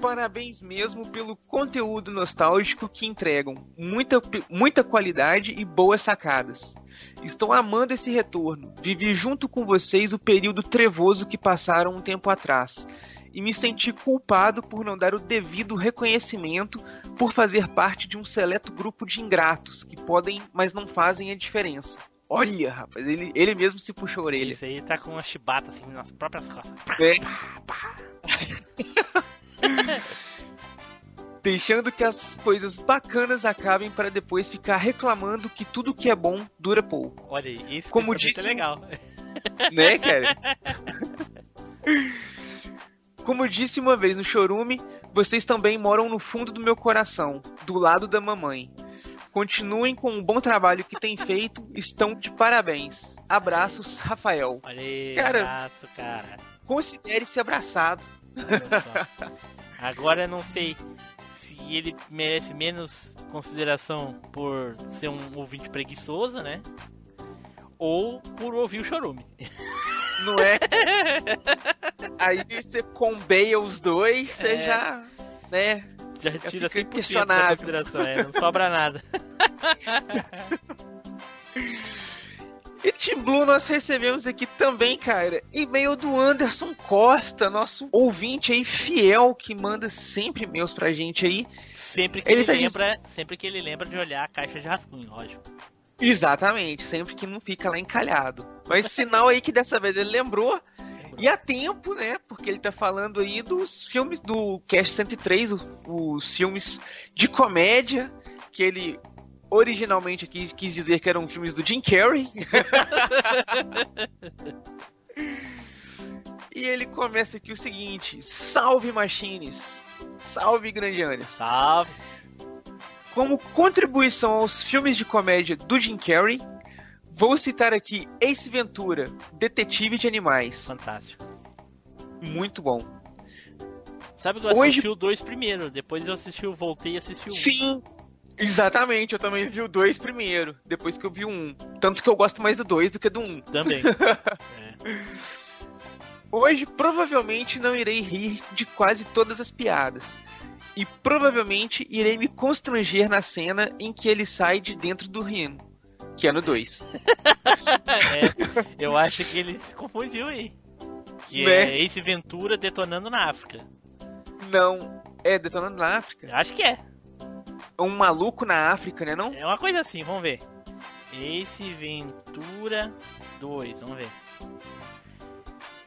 Parabéns mesmo pelo conteúdo nostálgico que entregam. Muita, muita qualidade e boas sacadas. Estou amando esse retorno. Vivi junto com vocês o período trevoso que passaram um tempo atrás. E me senti culpado por não dar o devido reconhecimento por fazer parte de um seleto grupo de ingratos que podem, mas não fazem a diferença. Olha, rapaz, ele, ele mesmo se puxou a orelha. Isso aí tá com uma chibata assim nas próprias costas. É. Deixando que as coisas bacanas acabem para depois ficar reclamando que tudo que é bom dura pouco, Olha aí, isso Como pensamento disse é legal. né, cara? Como disse uma vez no Chorume, vocês também moram no fundo do meu coração, do lado da mamãe. Continuem com o bom trabalho que têm feito, estão de parabéns. Abraços, Rafael. Olha aí, Cara. abraço, cara. Considere-se abraçado. Agora eu não sei se ele merece menos consideração por ser um ouvinte preguiçoso, né? Ou por ouvir o chorume. Não é? Aí você combeia os dois, você É. já, né? Já tira fica 100% da questionável. consideração, é, não sobra nada. E Team Blue nós recebemos aqui também, cara, e-mail do Anderson Costa, nosso ouvinte aí fiel que manda sempre e-mails pra gente aí. Sempre que Ele ele, tá lembra, sempre que ele lembra de olhar a caixa de rascunho, lógico. Exatamente, sempre que não fica lá encalhado. Mas sinal aí que dessa vez ele lembrou. E a tempo, né? Porque ele tá falando aí dos filmes do Cast 103, os, os filmes de comédia, que ele originalmente aqui quis dizer que eram filmes do Jim Carrey. e ele começa aqui o seguinte: Salve Machines! Salve, grande Anderson. Salve. Como contribuição aos filmes de comédia do Jim Carrey, vou citar aqui Ace Ventura, Detetive de Animais. Fantástico. Muito bom. Sabe que eu Hoje- assisti o 2 primeiro, depois eu assisti o voltei e assisti o 1. Sim, exatamente. Eu também vi o 2 primeiro, depois que eu vi o 1. Um. Tanto que eu gosto mais do 2 do que do 1. Um. Também. É. Hoje, provavelmente, não irei rir de quase todas as piadas. E provavelmente irei me constranger na cena em que ele sai de dentro do rino, é no 2. É, eu acho que ele se confundiu aí. Que Né? é Ace Ventura detonando na África. Não, é Detonando na África? Acho que é. Um maluco na África, né não? É uma coisa assim, vamos ver. Ace Ventura 2, vamos ver.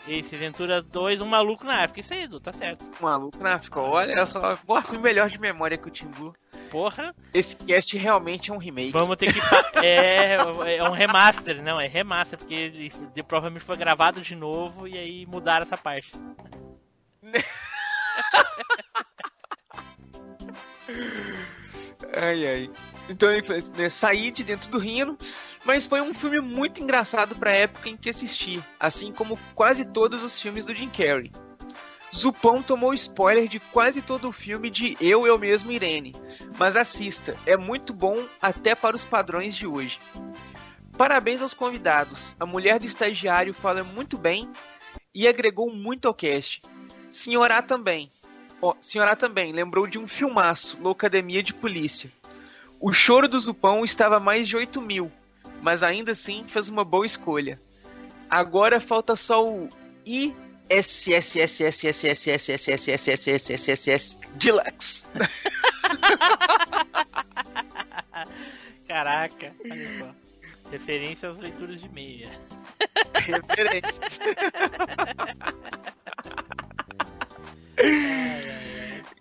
Ace Ventura 2, um maluco na África. Isso aí, Edu, tá certo. Um maluco na África. Olha só, fui melhor de memória que o Tim Blue. Porra, Esse cast realmente é um remake. vamos ter que. pa- É, é um remaster, não, é remaster, porque ele de- provavelmente foi gravado de novo e aí mudaram essa parte. Ai, ai. Então ele fez, né, saí de dentro do rino, mas foi um filme muito engraçado pra época em que assisti, assim como quase todos os filmes do Jim Carrey. Zupão tomou spoiler de quase todo o filme de Eu, Eu Mesmo, Irene, mas assista, é muito bom até para os padrões de hoje. Parabéns aos convidados, a mulher do estagiário fala muito bem e agregou muito ao cast. Senhorá também. Ó, senhorá também lembrou de um filmaço, Loucademia de Polícia. O choro do Zupão estava a mais de 8 mil, mas ainda assim fez uma boa escolha. Agora falta só o ISSSSSSSSSSSSSSSS Deluxe. Caraca, olha só. Referência às leituras de meia. Referência.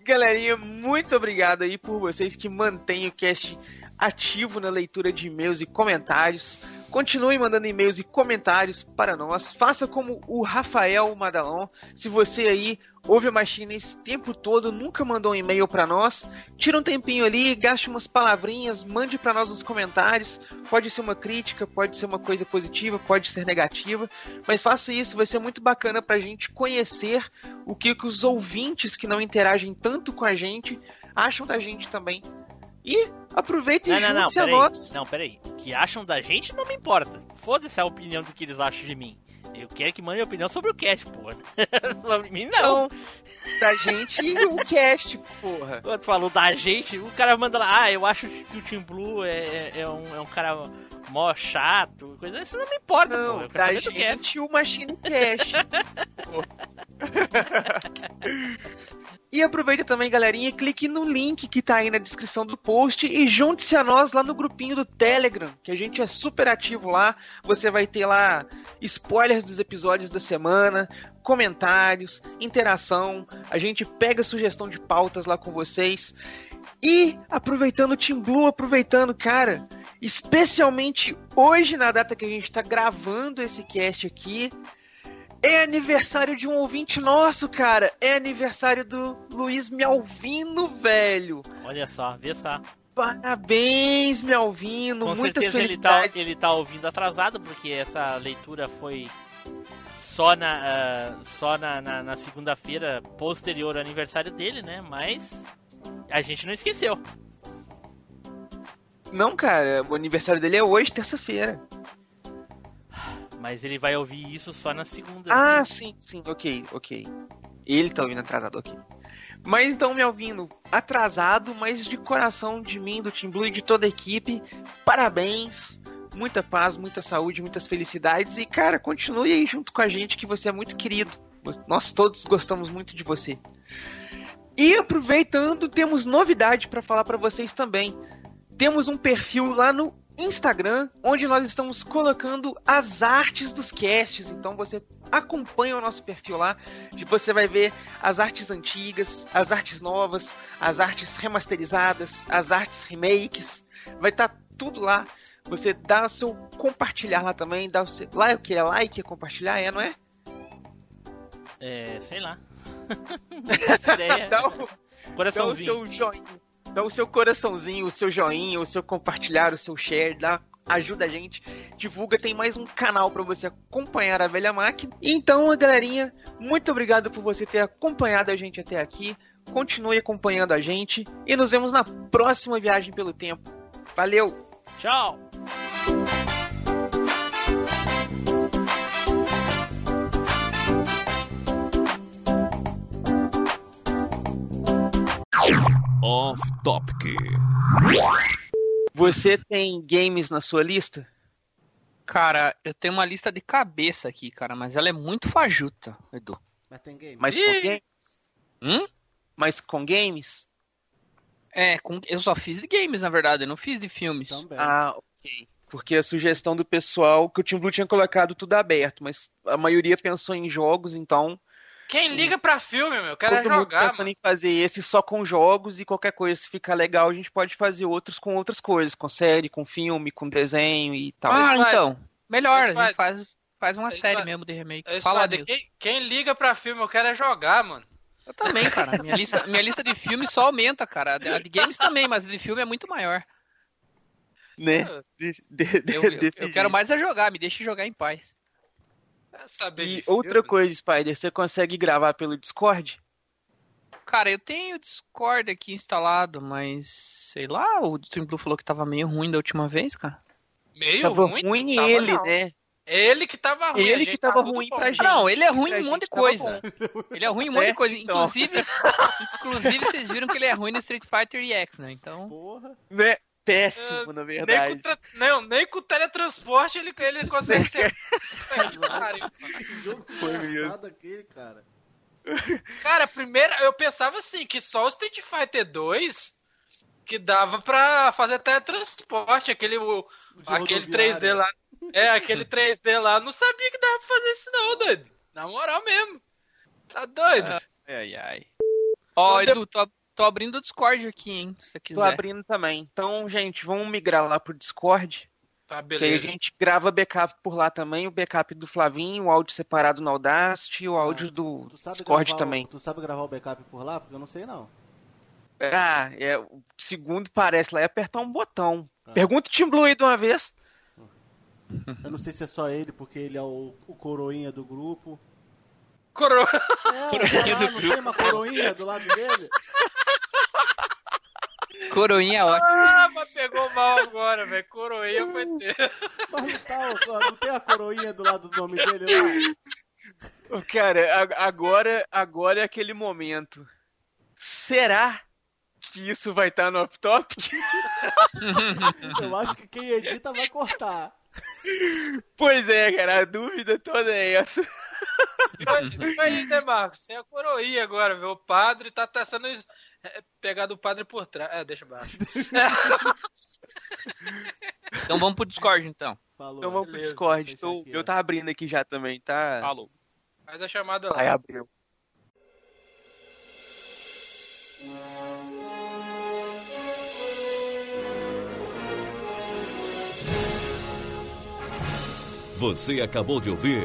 Galerinha, muito obrigado aí por vocês que mantêm o cast ativo na leitura de e-mails e comentários. Continue mandando e-mails e comentários para nós. Faça como o Rafael Madalon. Se você aí ouve a Machina esse tempo todo, nunca mandou um e-mail para nós, tira um tempinho ali, gaste umas palavrinhas, mande para nós nos comentários. Pode ser uma crítica, pode ser uma coisa positiva, pode ser negativa, mas faça isso, vai ser muito bacana para a gente conhecer o que, que os ouvintes que não interagem tanto com a gente acham da gente também. E aproveita e Não, não, não, peraí. Não, peraí. O que acham da gente não me importa. Foda-se a opinião do que eles acham de mim. Eu quero que mandem opinião sobre o cast, porra. sobre mim, não. Então, da gente o cast, porra. Quando tu falou da gente, o cara manda lá, ah, eu acho que o Team Blue é, é- é um, é um cara mó chato, coisa isso não me importa. Não, Eu quero da cast. gente o Machine Cast. e aproveita também, galerinha, clique no link que tá aí na descrição do post e junte-se a nós lá no grupinho do Telegram, que a gente é super ativo lá. Você vai ter lá spoilers dos episódios da semana, comentários, interação. A gente pega sugestão de pautas lá com vocês. E aproveitando o Team Blue, aproveitando, cara, especialmente hoje, na data que a gente tá gravando esse cast aqui, é aniversário de um ouvinte nosso, cara. É aniversário do Luiz Melvino, velho. Olha só, vê só. Parabéns, Melvino. Com Muitas certeza ele tá, felicidades. ele tá ouvindo atrasado, porque essa leitura foi só na, ah, só na, na, na segunda-feira posterior ao aniversário dele, né? Mas a gente não esqueceu. Não, cara, o aniversário dele é hoje, terça-feira. Mas ele vai ouvir isso só na segunda. Ah, sim, sim, ok, ok. Ele tá ouvindo atrasado, ok. Mas então, Melvino, atrasado, mas de coração de mim, do Team Blue e de toda a equipe, parabéns. Muita paz, muita saúde, muitas felicidades. E, cara, continue aí junto com a gente, que você é muito querido. Nós todos gostamos muito de você. E aproveitando, temos novidade para falar para vocês também. Temos um perfil lá no Instagram, onde nós estamos colocando as artes dos casts. Então você acompanha o nosso perfil lá, e você vai ver as artes antigas, as artes novas, as artes remasterizadas, as artes remakes. Vai estar tudo lá. Você dá o seu compartilhar lá também, dá o seu lá é o que é like, é compartilhar, é, não é? É, sei lá. Ideia. Dá o, dá o seu joinha. Dá o seu coraçãozinho, o seu joinha, o seu compartilhar, o seu share, dá, ajuda a gente, divulga, tem mais um canal pra você acompanhar a velha máquina. Então, galerinha, muito obrigado por você ter acompanhado a gente até aqui. Continue acompanhando a gente e nos vemos na próxima viagem pelo tempo. Valeu! Tchau. Off Topic. Você tem games na sua lista? Cara, eu tenho uma lista de cabeça aqui, cara, mas ela é muito fajuta, Edu. Mas tem game. Mas Ih! com games? Hum? Mas com games? É, com- eu só fiz de games, na verdade, eu não fiz de filmes. Também. Ah, ok. Porque a sugestão do pessoal que o Team Blue tinha colocado tudo aberto, mas a maioria pensou em jogos, então Quem liga pra filme, meu? Eu quero é todo mundo jogar, pensando mano. em fazer esse só com jogos e qualquer coisa, se ficar legal, a gente pode fazer outros com outras coisas, com série, com filme, com desenho e tal. ah, então. Melhor, a gente faz, faz uma Spider. série mesmo de remake. Fala, quem, quem liga pra filme, eu quero é jogar, mano. Eu também, cara. Minha lista, minha lista de filmes só aumenta, cara. A de games também, mas a de filme é muito maior. Né? De- de- de- Eu, eu- eu quero mais é jogar, me deixe jogar em paz. É saber E outra coisa, Spider, você consegue gravar pelo Discord? Cara, eu tenho o Discord aqui instalado, mas sei lá, o Blue falou que tava meio ruim da última vez, cara. Meio Tava ruim, ruim tava ele, não. né? Ele que tava ruim. Ele que tá tava tudo ruim pra gente. Não, ele é ruim em um monte de tava coisa. Ele é ruim em um monte É, de coisa. Inclusive, inclusive, vocês viram que ele é ruim no Street Fighter EX, né? Então. Porra. Né? Péssimo, É, na Nem verdade. com, tra- não, nem com teletransporte ele, ele consegue ser. Que jogo Foi engraçado aquele, cara. Cara, primeiro eu pensava assim, que só o Street Fighter 2 que dava pra fazer teletransporte, aquele, o, aquele rodoviária. 3D lá. É, aquele 3D lá, não sabia que dava pra fazer isso não, doido. Na moral mesmo. Tá doido? Ai, ai. Ó, eu- Edu, tô, tô abrindo o Discord aqui, hein? Se você Tô quiser. abrindo também. Então, gente, vamos migrar lá pro Discord. Tá, Que aí a beleza. gente grava backup por lá também, o backup do Flavinho, o áudio separado no Audacity e o áudio do Tu sabe Discord gravar também. O, tu sabe gravar o backup por lá? Porque eu não sei não. Ah, é, o segundo parece lá é apertar um botão. Ah. Pergunta o Team Blue aí de uma vez. Eu não sei se é só ele, porque ele é o, o coroinha do grupo. Coroa. É, lá, não tem uma coroinha do lado dele? Coroinha é ótimo. Ah, mas pegou mal agora, velho. Coroinha foi ter. Mas não, tá, não tem a coroinha do lado do nome dele? Ô, Cara, agora, agora é aquele momento. Será que isso vai estar no Off Topic? Eu acho que quem edita vai cortar. Pois é, cara, a dúvida toda é essa. Foi aí, Demarcos. Tem a coroinha agora, velho. O padre tá testando isso. É, pegar do padre por trás. É, deixa baixo. Então vamos pro Discord, então. Falou. Então vamos pro Beleza, Discord. fechar Tô- aqui, eu tava abrindo aqui já também, tá? Falou. Faz a chamada lá. Aí abriu. Você acabou de ouvir